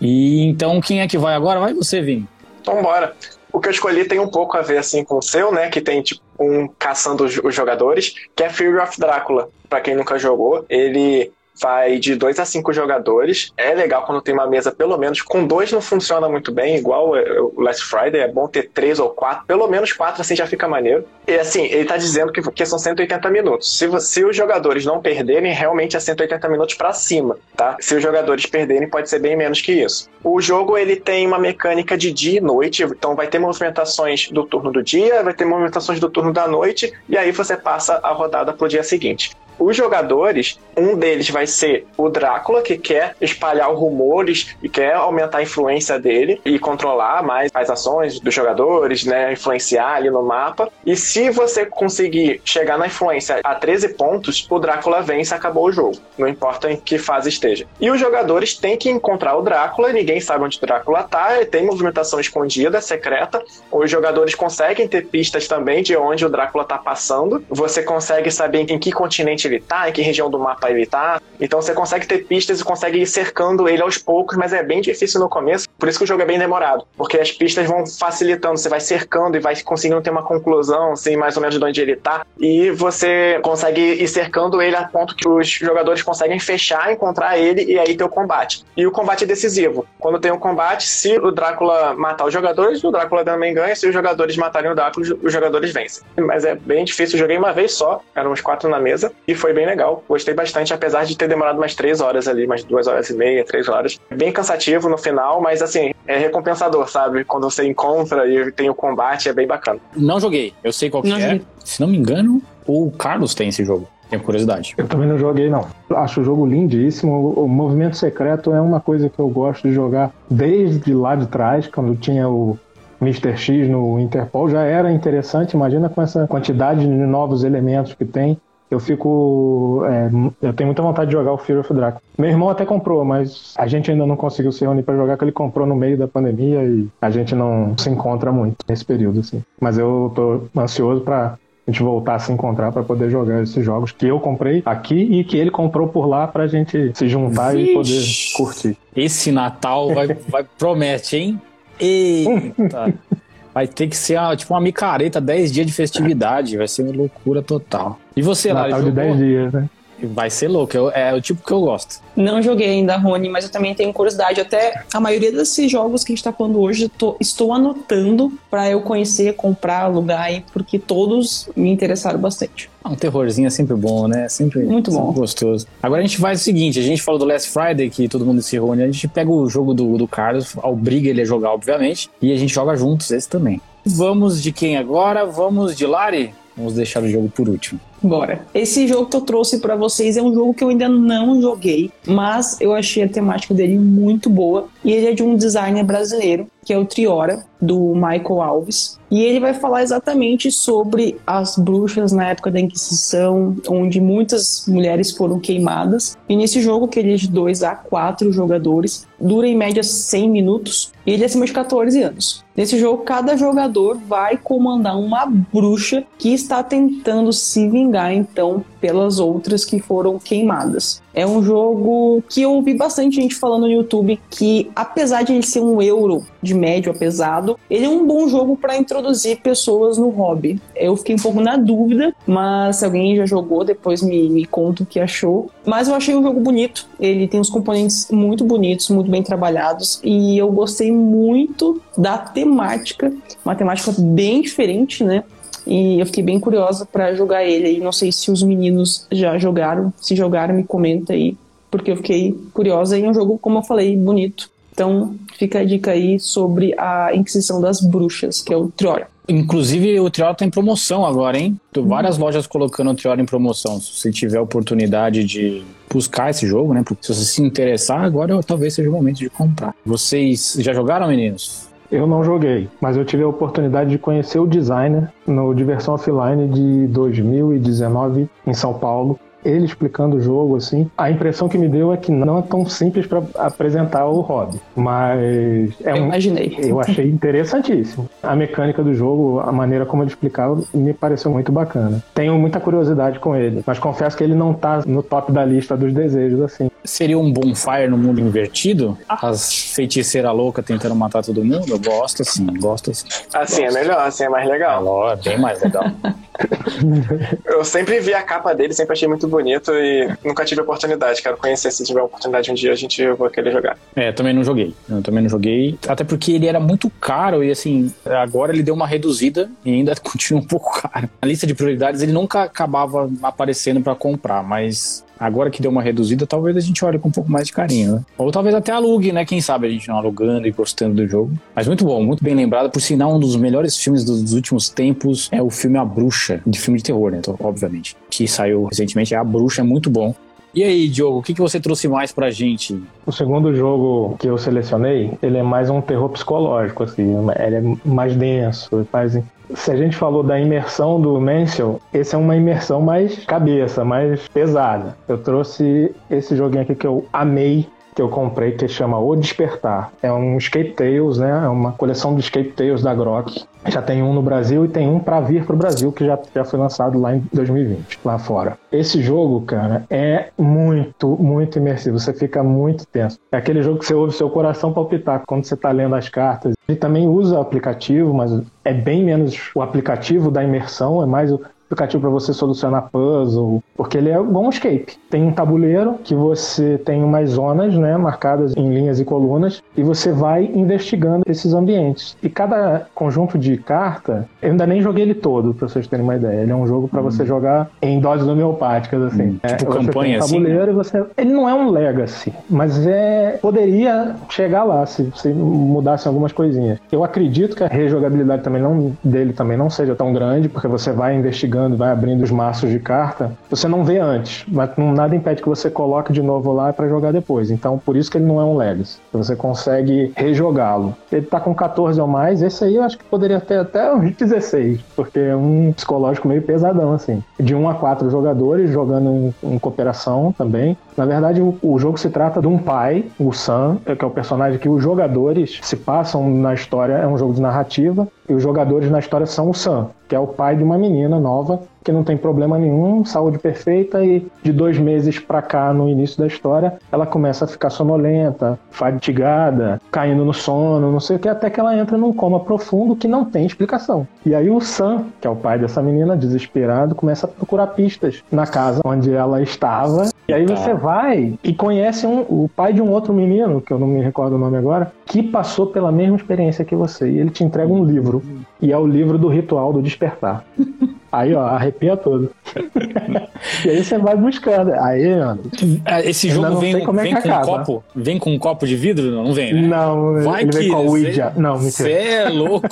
E então, quem é que vai agora? Vai você, Vini. Então bora. O que eu escolhi tem um pouco a ver assim com o seu, né? Que tem tipo um caçando os jogadores, que é Fury of Drácula. Pra quem nunca jogou, ele vai de 2 a 5 jogadores. É legal quando tem uma mesa, pelo menos. Com dois não funciona muito bem, igual é, o Last Friday. É bom ter três ou quatro. Pelo menos quatro, assim já fica maneiro. E assim, ele tá dizendo que, que são 180 minutos. Se, se os jogadores não perderem, realmente é 180 minutos pra cima, tá? Se os jogadores perderem, pode ser bem menos que isso. O jogo ele tem uma mecânica de dia e noite, então vai ter movimentações do turno do dia, vai ter movimentações do turno da noite, e aí você passa a rodada pro dia seguinte. Os jogadores, um deles vai ser o Drácula, que quer espalhar rumores e quer aumentar a influência dele e controlar mais as ações dos jogadores, né? Influenciar ali no mapa. E se você conseguir chegar na influência a 13 pontos, o Drácula vence e acabou o jogo. Não importa em que fase esteja. E os jogadores têm que encontrar o Drácula, ninguém sabe onde o Drácula tá, ele tem movimentação escondida, secreta. Os jogadores conseguem ter pistas também de onde o Drácula tá passando. Você consegue saber em que continente tá, em que região do mapa tá. Então você consegue ter pistas e consegue ir cercando ele aos poucos, mas é bem difícil no começo. Por isso que o jogo é bem demorado. Porque as pistas vão facilitando, você vai cercando e vai conseguindo ter uma conclusão, assim, mais ou menos de onde ele tá. E você consegue ir cercando ele a ponto que os jogadores conseguem fechar, encontrar ele e aí ter o combate. E o combate é decisivo. Quando tem um combate, se o Drácula matar os jogadores, o Drácula também ganha. Se os jogadores matarem o Drácula, os jogadores vencem. Mas é bem difícil. Eu joguei uma vez só, eram uns quatro na mesa, e foi bem legal. Gostei bastante, apesar de ter demorado umas três horas ali, umas duas horas e meia, três horas. Bem cansativo no final, mas assim, é recompensador, sabe? Quando você encontra e tem o combate, é bem bacana. Não joguei, eu sei qual que Não é. joguei. Se não me engano, o Carlos tem esse jogo. Tenho curiosidade. Eu também não joguei, não. Acho o jogo lindíssimo. O, o movimento secreto é uma coisa que eu gosto de jogar desde lá de trás, quando tinha o Mr. X no Interpol. Já era interessante, imagina com essa quantidade de novos elementos que tem. Eu fico. é, eu tenho muita vontade de jogar o Fear of Drácula. Meu irmão até comprou, mas a gente ainda não conseguiu se reunir pra jogar, porque ele comprou no meio da pandemia e a gente não se encontra muito nesse período, assim. Mas eu tô ansioso pra a gente voltar a se encontrar para poder jogar esses jogos que eu comprei aqui e que ele comprou por lá pra gente se juntar e poder Vixe. curtir. Esse Natal vai, vai promete, hein? Eita! [laughs] Vai ter que ser ah, tipo uma micareta, 10 dias de festividade. Vai ser uma loucura total. E você, lá, Natal de jogou? 10 dias, né? Vai ser louco. eu- é o tipo que eu gosto. Não joguei ainda, Rony, mas eu também tenho curiosidade. Até a maioria desses jogos que a gente tá falando hoje, tô- estou anotando pra eu conhecer, comprar, alugar aí, porque todos me interessaram bastante. Ah, Um terrorzinho é sempre bom, né? Sempre, Muito bom. sempre gostoso. Agora a gente faz o seguinte: a gente falou do Last Friday, que todo mundo se reúne. A gente pega o jogo do, do Carlos, obriga ele a jogar, obviamente, e a gente joga juntos esse também. Vamos de quem agora? Vamos de Lari? Vamos deixar o jogo por último. Bora. Esse jogo que eu trouxe pra vocês é um jogo que eu ainda não joguei, mas eu achei a temática dele muito boa. E ele é de um designer brasileiro, que é o Triora, do Michael Alves. E ele vai falar exatamente sobre as bruxas na época da Inquisição, onde muitas mulheres foram queimadas. E nesse jogo, que ele é de 2 a 4 jogadores, dura em média 100 minutos, e ele é acima de 14 anos. Nesse jogo, cada jogador vai comandar uma bruxa que está tentando se vingar então pelas outras que foram queimadas. É um jogo que eu ouvi bastante gente falando no YouTube que, apesar de ele ser um euro de médio a pesado, ele é um bom jogo para introduzir pessoas no hobby. Eu fiquei um pouco na dúvida, mas se alguém já jogou, depois me, me conta o que achou. Mas eu achei um jogo bonito. Ele tem os componentes muito bonitos, muito bem trabalhados, e eu gostei muito da temática, uma temática bem diferente, né? E eu fiquei bem curiosa para jogar ele aí. Não sei se os meninos já jogaram. Se jogaram, me comenta aí. Porque eu fiquei curiosa. E é um jogo, como eu falei, bonito. Então fica a dica aí sobre a Inquisição das Bruxas, que é o Triora. Inclusive, o Triora tá em promoção agora, hein? Tô várias hum. lojas colocando o Triora em promoção. Se você tiver oportunidade de buscar esse jogo, né? Porque se você se interessar, agora talvez seja o momento de comprar. Vocês já jogaram, meninos? Eu não joguei, mas eu tive a oportunidade de conhecer o designer no Diversão Offline de 2019 em São Paulo ele explicando o jogo, assim, a impressão que me deu é que não é tão simples para apresentar o hobby, mas é eu um, imaginei. Eu achei interessantíssimo. A mecânica do jogo, a maneira como ele explicava, me pareceu muito bacana. Tenho muita curiosidade com ele, mas confesso que ele não tá no top da lista dos desejos, assim. Seria um bonfire no mundo invertido? As feiticeiras loucas tentando matar todo mundo? Eu gosto assim, gosto assim. Assim gosto. é melhor, assim é mais legal. É bem mais legal. [laughs] eu sempre vi a capa dele, sempre achei muito bonito e nunca tive oportunidade. Quero conhecer se tiver oportunidade um dia, a gente vai querer jogar. É, também não joguei. Eu também não joguei. Até porque ele era muito caro e assim, agora ele deu uma reduzida e ainda [laughs] continua um pouco caro. Na lista de prioridades ele nunca acabava aparecendo para comprar, mas Agora que deu uma reduzida, talvez a gente olhe com um pouco mais de carinho, né? Ou talvez até alugue, né? Quem sabe a gente não alugando e gostando do jogo. Mas muito bom, muito bem lembrado. Por sinal, um dos melhores filmes dos últimos tempos é o filme A Bruxa, de filme de terror, né? Então, obviamente. Que saiu recentemente. A Bruxa, é muito bom. E aí, Diogo, o que, que você trouxe mais pra gente? O segundo jogo que eu selecionei, ele é mais um terror psicológico, assim, ele é mais denso, faz se a gente falou da imersão do Mansell, esse é uma imersão mais cabeça, mais pesada. Eu trouxe esse joguinho aqui que eu amei, que eu comprei, que chama O Despertar. É um Escape Tales, né? É uma coleção do Escape Tales da Grok. Já tem um no Brasil e tem um para vir pro Brasil, que já, já foi lançado lá em 2020, lá fora. Esse jogo, cara, é muito, muito imersivo. Você fica muito tenso. É aquele jogo que você ouve seu coração palpitar quando você tá lendo as cartas. Ele também usa aplicativo, mas é bem menos o aplicativo da imersão, é mais o aplicativo para você solucionar puzzle, porque ele é igual um escape. Tem um tabuleiro que você tem umas zonas, né, marcadas em linhas e colunas, e você vai investigando esses ambientes. E cada conjunto de carta, eu ainda nem joguei ele todo, para vocês terem uma ideia. Ele é um jogo para hum. você jogar em doses homeopáticas, assim. Hum, é, tipo campanha, um tabuleiro assim? E você... Ele não é um legacy, mas é poderia chegar lá se, se mudasse algumas coisinhas. Eu acredito que a rejogabilidade também não dele também não seja tão grande, porque você vai investigando jogando, vai abrindo os maços de carta, você não vê antes, mas nada impede que você coloque de novo lá para jogar depois. Então, por isso que ele não é um Legacy. Você consegue rejogá-lo. Ele tá com 14 ou mais, esse aí eu acho que poderia ter até uns 16, porque é um psicológico meio pesadão, assim. De 1 a 4 jogadores jogando em, em cooperação também. Na verdade, o, o, jogo se trata de um pai, o Sam, que é o personagem que os jogadores se passam na história, é um jogo de narrativa, e os jogadores na história são o Sam, que é o pai de uma menina nova que não tem problema nenhum, saúde perfeita e de dois meses para cá, no início da história, ela começa a ficar sonolenta, fatigada, caindo no sono, não sei o que, até que ela entra num coma profundo que não tem explicação. E aí o Sam, que é o pai dessa menina, desesperado, começa a procurar pistas na casa onde ela estava. E aí você vai e conhece um, o pai de um outro menino, que eu não me recordo o nome agora, que passou pela mesma experiência que você. E ele te entrega um livro. E é o livro do ritual do despertar. [laughs] Aí, ó, arrepia todo. [laughs] e aí você vai buscando. Aí, mano. Ah, esse jogo vem, é vem com um copo? Vem com um copo de vidro? Não vem, né? Não, vai ele vem com a Ouija. Não, mentira. Você é louco.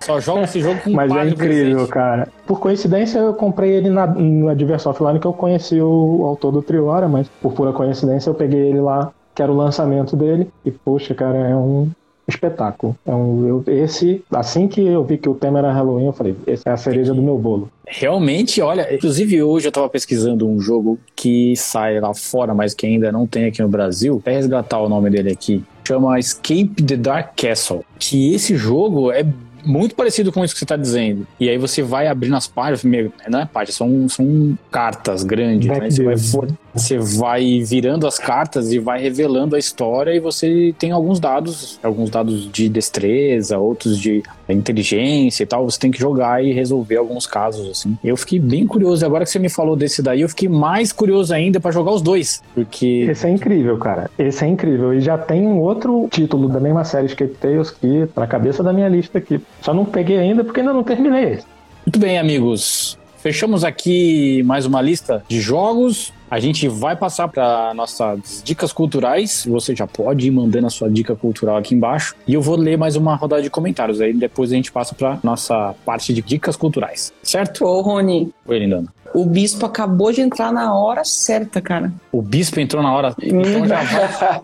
Só joga esse jogo com um Mas é incrível, cara. Por coincidência, eu comprei ele na, no Diverso Offline que eu conheci o, o autor do Triora, mas por pura coincidência eu peguei ele lá que era o lançamento dele. E, poxa, cara, é um, espetáculo. Um, eu, esse, assim que eu vi que o tema era Halloween, eu falei, essa é a cereja do meu bolo. Realmente, olha, inclusive hoje eu tava pesquisando um jogo que sai lá fora, mas que ainda não tem aqui no Brasil. Até resgatar o nome dele aqui. Chama Escape the Dark Castle. Que esse jogo é muito parecido com isso que você está dizendo. E aí você vai abrindo as páginas, meio, não é páginas, são, são cartas grandes, né? Você vai, for, você vai virando as cartas e vai revelando a história e você tem alguns dados, alguns dados de destreza, outros de inteligência e tal. Você tem que jogar e resolver alguns casos, assim. Eu fiquei bem curioso. Agora que você me falou desse daí, eu fiquei mais curioso ainda para jogar os dois. Porque. Esse é incrível, cara. Esse é incrível. E já tem um outro título da mesma série Escape Tales que tá na cabeça da minha lista aqui. Só não peguei ainda porque ainda não terminei. Muito bem, amigos. Fechamos aqui mais uma lista de jogos. A gente vai passar para nossas dicas culturais. Você já pode ir mandando a sua dica cultural aqui embaixo. E eu vou ler mais uma rodada de comentários. Aí depois a gente passa para nossa parte de dicas culturais. Certo? Ô, Rony. Oi, Lindana. O bispo acabou de entrar na hora certa, cara. O bispo entrou na hora. Então já.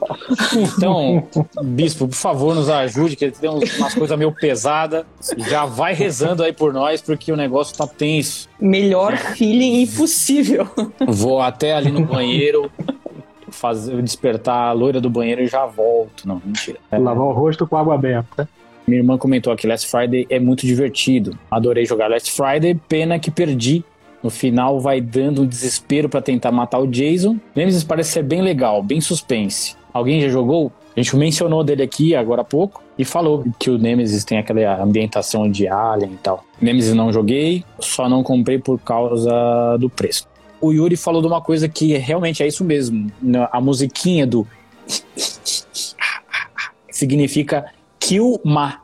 Então, bispo, por favor, nos ajude, que ele tem umas coisas meio pesadas. Já vai rezando aí por nós, porque o negócio tá tenso. Melhor feeling impossível. Vou até ali no banheiro. Fazer, despertar a loira do banheiro e já volto. Não, mentira. É. Lavar o rosto com água benta. Minha irmã comentou aqui: Last Friday é muito divertido. Adorei jogar Last Friday, pena que perdi no final vai dando um desespero para tentar matar o Jason. Nemesis parece ser bem legal, bem suspense. Alguém já jogou? A gente mencionou dele aqui agora há pouco e falou que o Nemesis tem aquela ambientação de Alien e tal. Nemesis não joguei, só não comprei por causa do preço. O Yuri falou de uma coisa que realmente é isso mesmo. A musiquinha do [laughs] significa Kilma,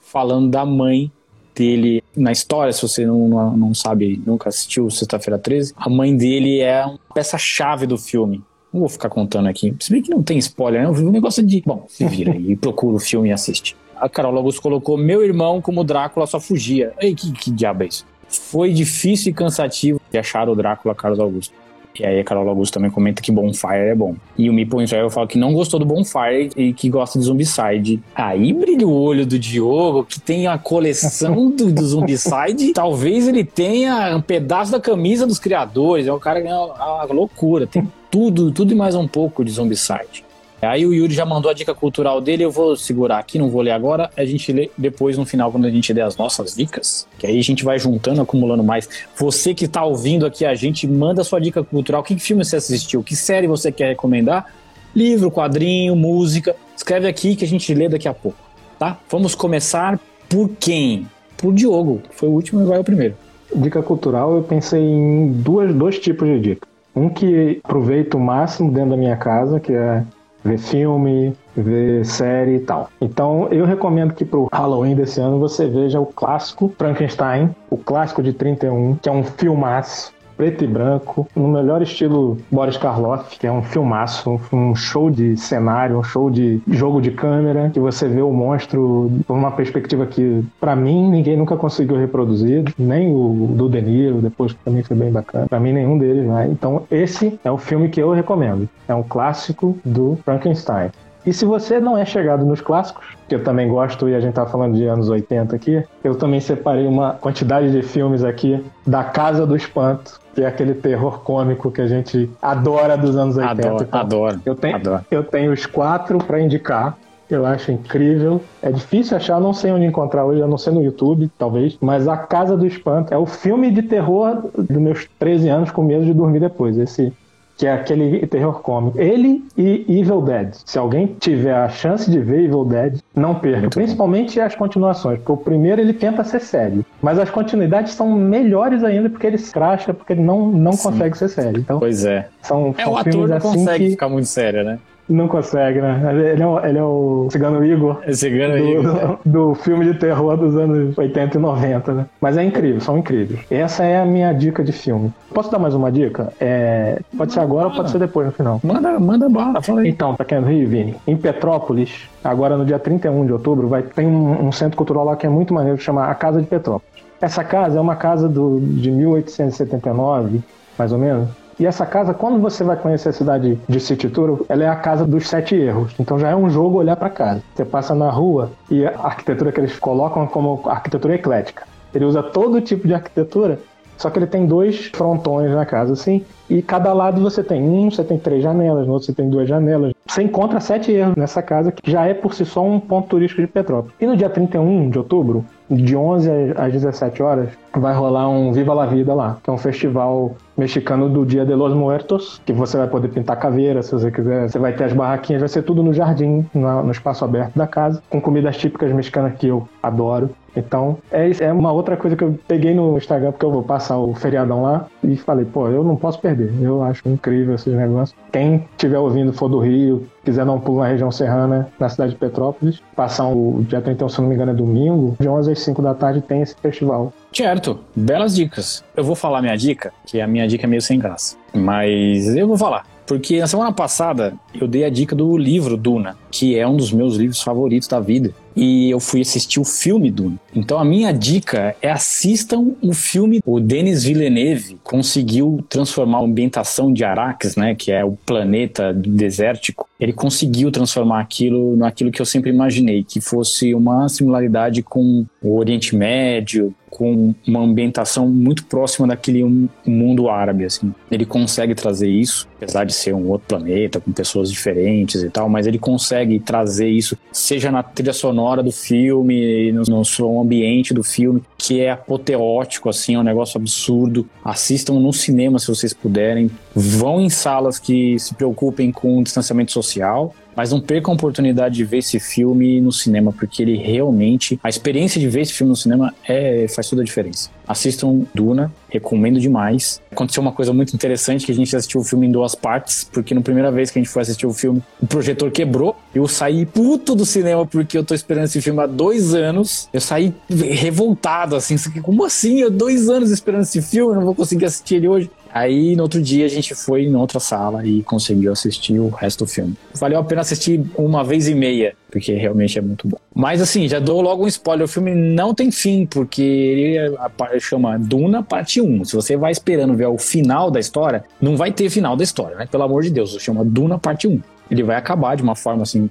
falando da mãe dele na história, se você não, não, não sabe, nunca assistiu Sexta-feira 13, a mãe dele é uma peça-chave do filme. Não vou ficar contando aqui. Se bem que não tem spoiler, né? O negócio de. Bom, se vira aí, [laughs] procura o filme e assiste. A Carol Augusto colocou: Meu irmão, como Drácula, só fugia. Ei, que, que diabo é isso? Foi difícil e cansativo de achar o Drácula Carlos Augusto. E aí a Carol Augusto também comenta que Bonfire é bom. E o Meeple Travel fala que não gostou do Bonfire e que gosta de Zombicide. Aí brilha o olho do Diogo, que tem a coleção [laughs] do, do Zombicide. Talvez ele tenha um pedaço da camisa dos criadores. É o cara que é uma, uma loucura. Tem tudo, tudo e mais um pouco de Zombicide. Aí o Yuri já mandou a dica cultural dele, eu vou segurar aqui, não vou ler agora. A gente lê depois no final, quando a gente der as nossas dicas, que aí a gente vai juntando, acumulando mais. Você que está ouvindo aqui a gente, manda sua dica cultural. Que filme você assistiu? Que série você quer recomendar? Livro, quadrinho, música. Escreve aqui que a gente lê daqui a pouco, tá? Vamos começar por quem? Por Diogo, que foi o último e vai o primeiro. Dica cultural, eu pensei em duas, dois tipos de dica. Um que aproveito o máximo dentro da minha casa, que é ver filme, ver série e tal. Então eu recomendo que pro Halloween desse ano você veja o clássico Frankenstein, o clássico de 31, que é um filmaço preto e branco, no melhor estilo Boris Karloff, que é um filmaço, um show de cenário, um show de jogo de câmera, que você vê o monstro por uma perspectiva que, para mim, ninguém nunca conseguiu reproduzir, nem o do De Niro, depois que também foi bem bacana. Para mim, nenhum deles vai. Então, esse é o filme que eu recomendo. É um clássico do Frankenstein. E se você não é chegado nos clássicos, que eu também gosto e a gente tá falando de anos 80 aqui, eu também separei uma quantidade de filmes aqui da Casa do Espanto, que é aquele terror cômico que a gente adora dos anos 80. Adoro, então, adoro. Eu tenho, adoro. eu tenho os quatro para indicar. Eu acho incrível. É difícil achar, não sei onde encontrar hoje, a não ser no YouTube, talvez. Mas A Casa do Espanto é o filme de terror dos meus 13 anos com medo de dormir depois. Esse que é aquele terror cômico. Ele e Evil Dead. Se alguém tiver a chance de ver Evil Dead, não perca. Muito Principalmente bom. as continuações, porque o primeiro ele tenta ser sério. Mas as continuidades são melhores ainda porque ele se cracha, porque ele não, não consegue ser sério. Então, pois é. São, é, são o ator não assim consegue que... ficar muito sério, né? Não consegue, né? Ele é o, ele é o Cigano Igor. É Cigano do, Igor. Do, [laughs] do, filme de terror dos anos 80 e 90, né? Mas é incrível, são incríveis. Essa é a minha dica de filme. Posso dar mais uma dica? É, pode ser agora ou pode ser depois no final. Manda, manda bala, fala aí. Então, é do Rio, Vini, em Petrópolis, agora no dia 31 de outubro, vai ter um, um centro cultural lá que é muito maneiro, que chama A Casa de Petrópolis. Essa casa é uma casa do, de 1879, mais ou menos, e essa casa, quando você vai conhecer a cidade de City Tour, ela é a casa dos sete erros. Então já é um jogo olhar para casa. Você passa na rua e a arquitetura que eles colocam como arquitetura eclética. Ele usa todo tipo de arquitetura, só que ele tem dois frontões na casa, assim, e cada lado você tem um, você tem três janelas, no outro você tem duas janelas. Você encontra sete erros nessa casa, que já é por si só um ponto turístico de Petrópolis. E no dia 31 de outubro, de 11 às 17 horas, vai rolar um Viva la Vida lá, que é um festival mexicano do Dia de los Muertos, que você vai poder pintar caveira se você quiser. Você vai ter as barraquinhas, vai ser tudo no jardim, no espaço aberto da casa, com comidas típicas mexicanas que eu adoro. Então, é, é uma outra coisa que eu peguei no Instagram, porque eu vou passar o feriadão lá, e falei, pô, eu não posso perder. Eu acho incrível esses negócios. Quem estiver ouvindo, for do Rio, quiser dar um pulo na região serrana, na cidade de Petrópolis, passar o dia 31, se não me engano, é domingo, de 11 às 5 da tarde tem esse festival. Certo, belas dicas. Eu vou falar minha dica, que a minha dica é meio sem graça. Mas eu vou falar. Porque na semana passada eu dei a dica do livro Duna, que é um dos meus livros favoritos da vida. E eu fui assistir o filme Duna. Então a minha dica é assistam o filme. O Denis Villeneuve conseguiu transformar a ambientação de Arrakis, né, que é o planeta desértico. Ele conseguiu transformar aquilo naquilo que eu sempre imaginei, que fosse uma similaridade com o Oriente Médio, com uma ambientação muito próxima daquele mundo árabe, assim. Ele consegue trazer isso, apesar de ser um outro planeta, com pessoas diferentes e tal, mas ele consegue trazer isso, seja na trilha sonora do filme, no, no ambiente do filme, que é apoteótico, assim, é um negócio absurdo. Assistam no cinema se vocês puderem. Vão em salas que se preocupem com o distanciamento social mas não percam a oportunidade de ver esse filme no cinema, porque ele realmente. A experiência de ver esse filme no cinema é, faz toda a diferença. Assistam Duna, recomendo demais. Aconteceu uma coisa muito interessante que a gente assistiu o filme em duas partes, porque na primeira vez que a gente foi assistir o filme, o projetor quebrou. Eu saí puto do cinema porque eu tô esperando esse filme há dois anos. Eu saí revoltado, assim, como assim? Eu dois anos esperando esse filme, eu não vou conseguir assistir ele hoje. Aí no outro dia a gente foi em outra sala e conseguiu assistir o resto do filme. Valeu a pena assistir uma vez e meia, porque realmente é muito bom. Mas assim, já dou logo um spoiler: o filme não tem fim, porque ele chama Duna Parte 1. Se você vai esperando ver o final da história, não vai ter final da história, né? Pelo amor de Deus, chama Duna Parte 1 ele vai acabar de uma forma assim.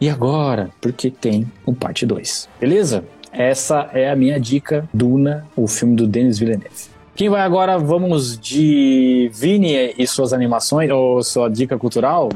E agora? Porque tem o parte 2. Beleza? Essa é a minha dica Duna, o filme do Denis Villeneuve. Quem vai agora? Vamos de Vini e suas animações, ou sua dica cultural?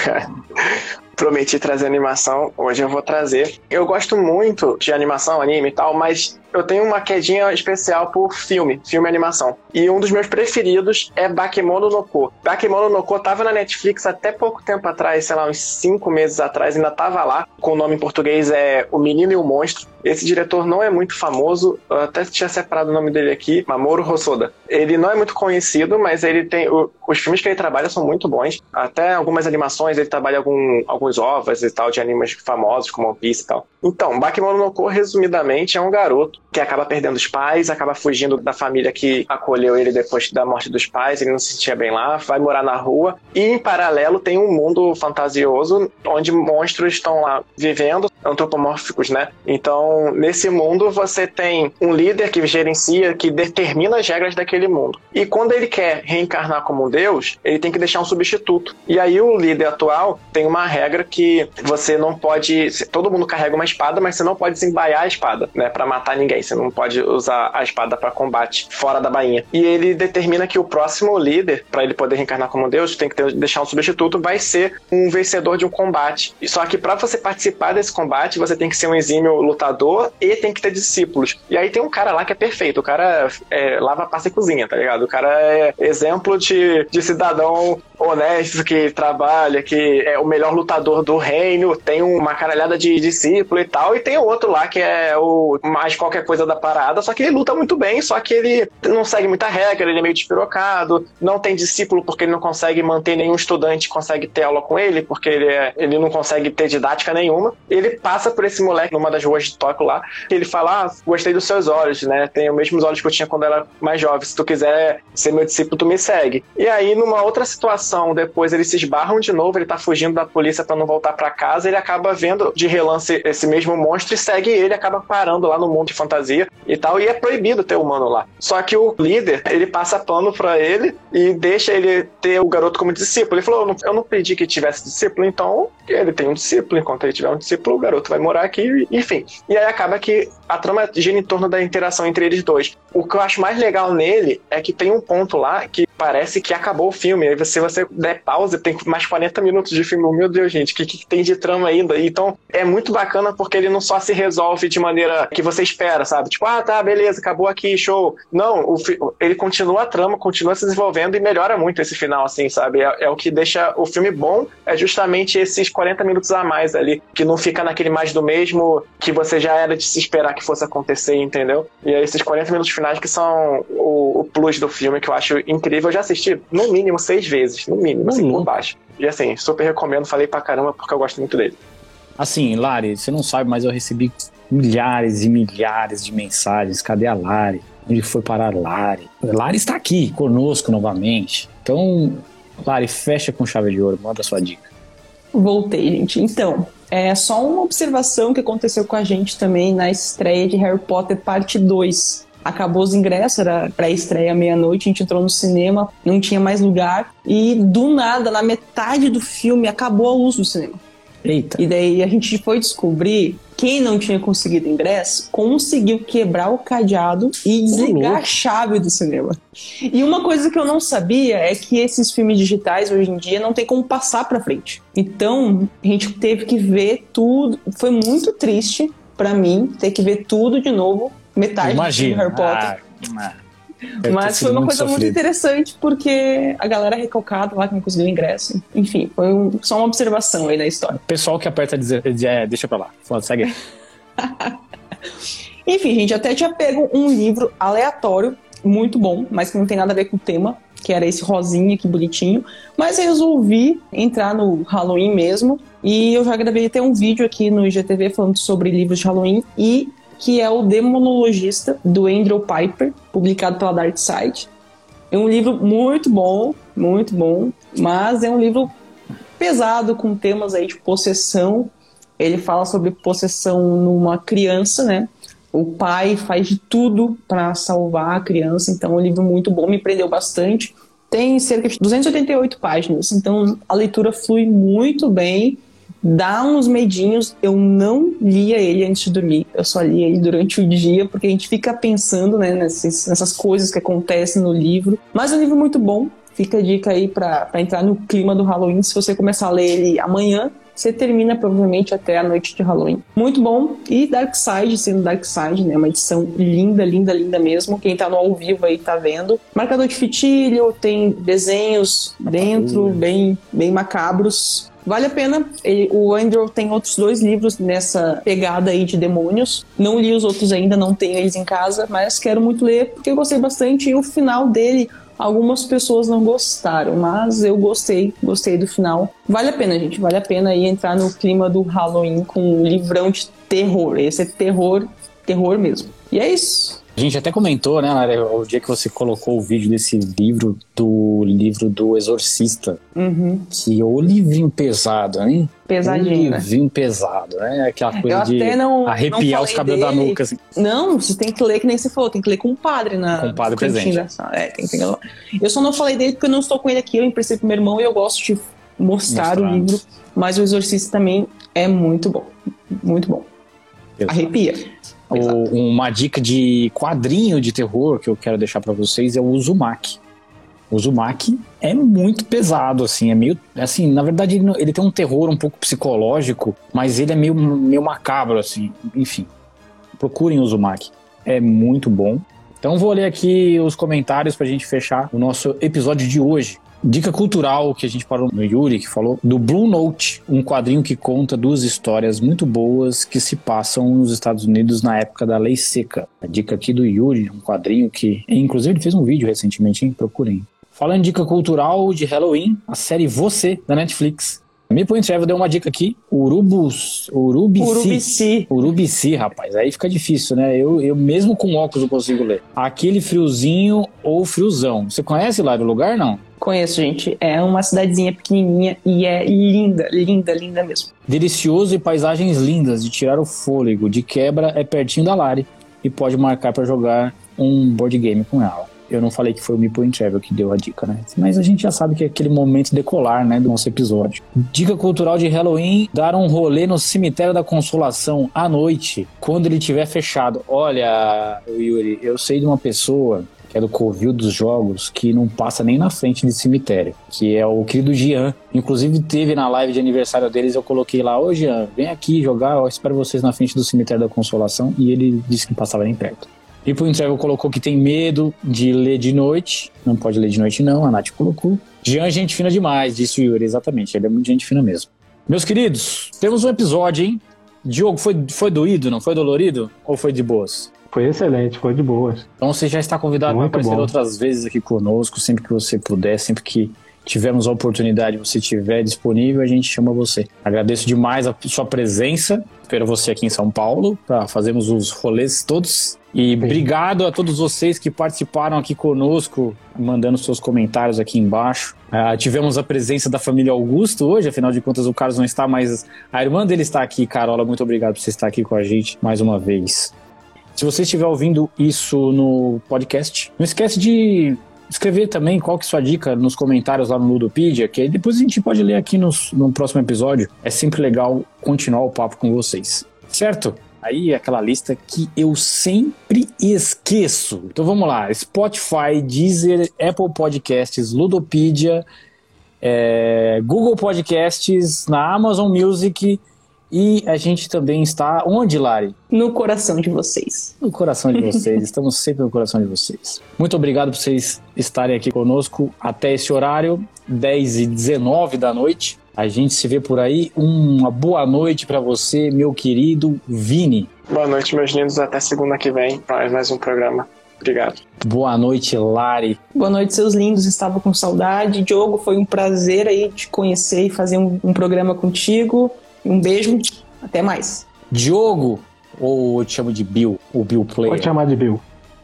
[laughs] Prometi trazer animação, hoje eu vou trazer. Eu gosto muito de animação, anime e tal, mas eu tenho uma quedinha especial por filme, filme e animação. E um dos meus preferidos é Bakemono no Ko. Bakemono no Ko tava na Netflix até pouco tempo atrás, sei lá, uns cinco meses atrás, ainda tava lá. Com o nome em português é O Menino e o Monstro. Esse diretor não é muito famoso, eu até tinha separado o nome dele aqui, Mamoru Hosoda. Ele não é muito conhecido, mas ele tem. O, os filmes que ele trabalha são muito bons. Até algumas animações, ele trabalha algum, alguns ovas e tal, de animes famosos, como One Piece e tal. Então, Bakemono no Ko, resumidamente, é um garoto que acaba perdendo os pais, acaba fugindo da família que acolheu ele depois da morte dos pais, ele não se sentia bem lá, vai morar na rua. E em paralelo tem um mundo fantasioso onde monstros estão lá vivendo, antropomórficos, né? Então, nesse mundo você tem um líder que gerencia, que determina as regras daquele mundo. E quando ele quer reencarnar como um deus, ele tem que deixar um substituto. E aí o líder atual tem uma regra que você não pode, todo mundo carrega uma espada, mas você não pode desembaiar a espada, né, para matar ninguém. Você não pode usar a espada para combate fora da bainha. E ele determina que o próximo líder, para ele poder reencarnar como Deus, tem que ter, deixar um substituto, vai ser um vencedor de um combate. Só que para você participar desse combate, você tem que ser um exímio lutador e tem que ter discípulos. E aí tem um cara lá que é perfeito. O cara é, lava, passa e cozinha, tá ligado? O cara é exemplo de, de cidadão honesto que trabalha, que é o melhor lutador do reino, tem uma caralhada de discípulo e tal, e tem outro lá que é o mais qualquer coisa da parada, só que ele luta muito bem, só que ele não segue muita regra, ele é meio despirocado, não tem discípulo porque ele não consegue manter nenhum estudante consegue ter aula com ele, porque ele, é, ele não consegue ter didática nenhuma. Ele passa por esse moleque numa das ruas de Tóquio lá, ele fala: Ah, gostei dos seus olhos, né? Tem os mesmos olhos que eu tinha quando era mais jovem. Se tu quiser ser meu discípulo, tu me segue. E aí, numa outra situação, depois eles se esbarram de novo, ele tá fugindo da polícia para não voltar para casa, ele acaba vendo de relance esse mesmo monstro e segue ele, acaba parando lá no mundo de fantasia e tal, e é proibido ter humano lá. Só que o líder, ele passa pano para ele e deixa ele ter o garoto como discípulo. Ele falou: eu não, pedi que tivesse discípulo, então ele tem um discípulo. Enquanto ele tiver um discípulo, o garoto vai morar aqui, enfim. E aí acaba que a trama gira em torno da interação entre eles dois. O que eu acho mais legal nele é que tem um ponto lá que parece que acabou o filme. Aí se você der pausa, tem mais 40 minutos de filme. Meu Deus, gente, o que, que tem de trama ainda? Então é muito bacana porque ele não só se resolve de maneira que você espera, sabe? Tipo, ah, tá, beleza, acabou aqui, show. Não, o, ele continua a trama, continua se desenvolvendo e melhora muito esse final, assim, sabe? É, é, o que deixa o filme bom, é justamente esses 40 minutos a mais ali, que não fica naquele mais do mesmo que você já era de se esperar que fosse acontecer, entendeu? E é esses 40 minutos finais que são o, o plus do filme, que eu acho incrível. Eu já assisti, no mínimo, seis vezes, no mínimo, assim, por baixo. E assim, super recomendo, falei pra caramba porque eu gosto muito dele. Assim, Lari, você não sabe, mas eu recebi milhares e milhares de mensagens. Cadê a Lari? Onde foi parar Lari? Lari está aqui conosco novamente. Então, Lari, fecha com chave de ouro, manda sua dica. Voltei, gente. Então, é só uma observação que aconteceu com a gente também na estreia de Harry Potter Parte 2. Acabou os ingressos, era pré-estreia meia-noite, a gente entrou no cinema, não tinha mais lugar, e do nada, na metade do filme, acabou a luz do cinema. Eita. E daí a gente foi descobrir quem não tinha conseguido ingresso conseguiu quebrar o cadeado e desligar a chave do cinema. E uma coisa que eu não sabia é que esses filmes digitais hoje em dia não tem como passar para frente. Então a gente teve que ver tudo. Foi muito triste para mim ter que ver tudo de novo, metade Imagina. do Harry Potter. Ah, Mas foi uma coisa muito interessante porque a galera recalcada lá que não conseguiu ingresso. Enfim, foi um, só uma observação aí na história. Pessoal que aperta dizer, é, deixa pra lá. Fala, segue. [laughs] Enfim, gente, até tinha pego um livro aleatório, muito bom, mas que não tem nada a ver com o tema, que era esse rosinha aqui bonitinho. Mas eu resolvi entrar no Halloween mesmo. E eu já gravei até um vídeo aqui no IGTV falando sobre livros de Halloween. E que é o Demonologista, do Andrew Piper, publicado pela Dark Side. É um livro muito bom, muito bom, mas é um livro pesado, com temas aí de possessão. Ele fala sobre possessão numa criança, né? O pai faz de tudo para salvar a criança, então é um livro muito bom, me prendeu bastante. Tem cerca de 288 páginas, então a leitura flui muito bem dá uns medinhos. Eu não lia ele antes de dormir, eu só lia ele durante o dia, porque a gente fica pensando né, nessas, nessas coisas que acontecem no livro. Mas é um livro muito bom. Fica a dica aí para entrar no clima do Halloween. Se você começar a ler ele amanhã, você termina provavelmente até a noite de Halloween. Muito bom. E Dark Side, sendo Dark Side, né? Uma edição linda, linda, linda mesmo. Quem tá no ao vivo aí tá vendo. Marcador de fitilho, tem desenhos dentro, bem, bem macabros. Vale a pena. Ele, o Andrew tem outros dois livros nessa pegada aí de demônios. Não li os outros ainda, não tenho eles em casa, mas quero muito ler porque eu gostei bastante. E o final dele, algumas pessoas não gostaram, mas eu gostei, gostei do final. Vale a pena, gente, vale a pena aí entrar no clima do Halloween com um livrão de terror. Esse é terror, terror mesmo. E é isso. A gente até comentou, né, Lara, o dia que você colocou o vídeo desse livro, do livro do Exorcista. Uhum. Que é o livrinho pesado, hein? Pesadinho, um né? livrinho pesado, né? Aquela coisa de não- arrepiar não os cabelos da dele. nuca, assim. Não, você tem que ler que nem você falou, tem que ler com o padre na Com o padre presente. da. É, tem que lá. Eu só não falei dele porque eu não estou com ele aqui, eu emprestei pro meu irmão e eu gosto de mostrar, o livro. Mas o Exorcista também é muito bom. Muito bom. Arrepia. Uma dica de quadrinho de terror que eu quero deixar pra vocês é o Uzumaki. O Uzumaki é muito pesado, assim, é meio. Assim, na verdade, ele, ele tem um terror um pouco psicológico, mas ele é meio, meio macabro, assim. Enfim, procurem o Uzumaki. É muito bom. Então vou ler aqui os comentários pra gente fechar o nosso episódio de hoje. Dica cultural que a gente parou no Yuri, que falou do Blue Note, um quadrinho que conta duas histórias muito boas que se passam nos Estados Unidos na época da Lei Seca. A dica aqui do Yuri, um quadrinho que, inclusive, ele fez um vídeo recentemente, hein? Procurem. Falando em dica cultural de Halloween, a série Você, da Netflix. Meeple Travel deu uma dica aqui, Urubus, Urubici. Urubici. Urubici, rapaz, aí fica difícil, né? Eu, eu mesmo com óculos não consigo ler. Aquele friozinho ou friozão. Você conhece lá o lugar, não? Conheço, gente. É uma cidadezinha pequenininha e é linda, linda, linda mesmo. Delicioso e paisagens lindas de tirar o fôlego. De quebra é pertinho da Lari e pode marcar para jogar um board game com ela. Eu não falei que foi o Meeple Travel que deu a dica, né? Mas a gente já sabe que é aquele momento decolar, né, do nosso episódio. Dica cultural de Halloween: dar um rolê no cemitério da Consolação à noite, quando ele tiver fechado. Olha, Yuri, eu sei de uma pessoa que é do Covil dos Jogos, que não passa nem na frente de cemitério, que é o querido Gian. Inclusive, teve na live de aniversário deles, eu coloquei lá, ô Gian, vem aqui jogar, eu espero vocês na frente do cemitério da Consolação, e ele disse que passava nem perto. E pro Travel colocou que tem medo de ler de noite. Não pode ler de noite, não. A Nath colocou. Jean, é gente fina demais, disse o Yuri. Exatamente, ele é muito gente fina mesmo. Meus queridos, temos um episódio, hein? Diogo, foi, foi doído, não foi dolorido? Ou foi de boas? Foi excelente, foi de boas. Então você já está convidado para aparecer bom. outras vezes aqui conosco, sempre que você puder, sempre que tivermos a oportunidade, você estiver disponível, a gente chama você. Agradeço demais a sua presença. Espero você aqui em São Paulo para fazermos os rolês todos. E Sim. obrigado a todos vocês que participaram aqui conosco, mandando seus comentários aqui embaixo. Uh, tivemos a presença da família Augusto hoje, afinal de contas o Carlos não está, mas a irmã dele está aqui. Carola, muito obrigado por você estar aqui com a gente mais uma vez. Se você estiver ouvindo isso no podcast, não esquece de escrever também qual que é a sua dica nos comentários lá no Ludopedia, que depois a gente pode ler aqui nos, no próximo episódio. É sempre legal continuar o papo com vocês. Certo? Aí é aquela lista que eu sempre esqueço. Então vamos lá: Spotify, Deezer, Apple Podcasts, Ludopedia, é, Google Podcasts, na Amazon Music e a gente também está onde, Lari? No coração de vocês. No coração de vocês, [laughs] estamos sempre no coração de vocês. Muito obrigado por vocês estarem aqui conosco até esse horário, 10 e 19 da noite. A gente se vê por aí. Uma boa noite para você, meu querido Vini. Boa noite, meus lindos. Até segunda que vem para mais um programa. Obrigado. Boa noite, Lari. Boa noite, seus lindos. Estava com saudade. Diogo, foi um prazer aí te conhecer e fazer um, um programa contigo. Um beijo, até mais. Diogo, ou eu te chamo de Bill, o Bill Player? Pode chamar de Bill.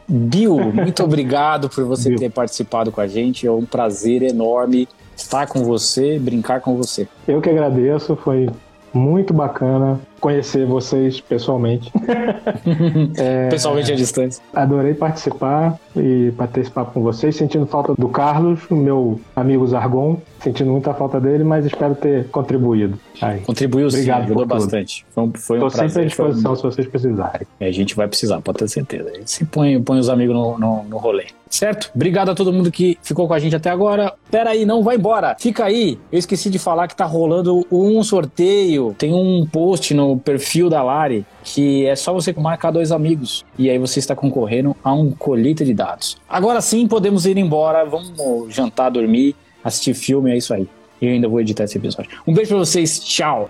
Bill, muito [laughs] obrigado por você Bill. ter participado com a gente. É um prazer enorme estar com você, brincar com você. Eu que agradeço, foi muito bacana conhecer vocês pessoalmente. [laughs] é, pessoalmente à distância. Adorei participar e papo com vocês, sentindo falta do Carlos, meu amigo Zargon, sentindo muita falta dele, mas espero ter contribuído. Aí. Contribuiu Obrigado sim, ajudou bastante. Foi um, foi um Tô sempre à disposição um... se vocês precisarem. É, a gente vai precisar, pode ter certeza. A gente se põe, põe os amigos no, no, no rolê. Certo? Obrigado a todo mundo que ficou com a gente até agora. Pera aí, não vai embora. Fica aí. Eu esqueci de falar que tá rolando um sorteio. Tem um post no perfil da Lari que é só você marcar dois amigos e aí você está concorrendo a um colheita de dados. Agora sim, podemos ir embora. Vamos jantar, dormir, assistir filme, é isso aí. Eu ainda vou editar esse episódio. Um beijo pra vocês. Tchau.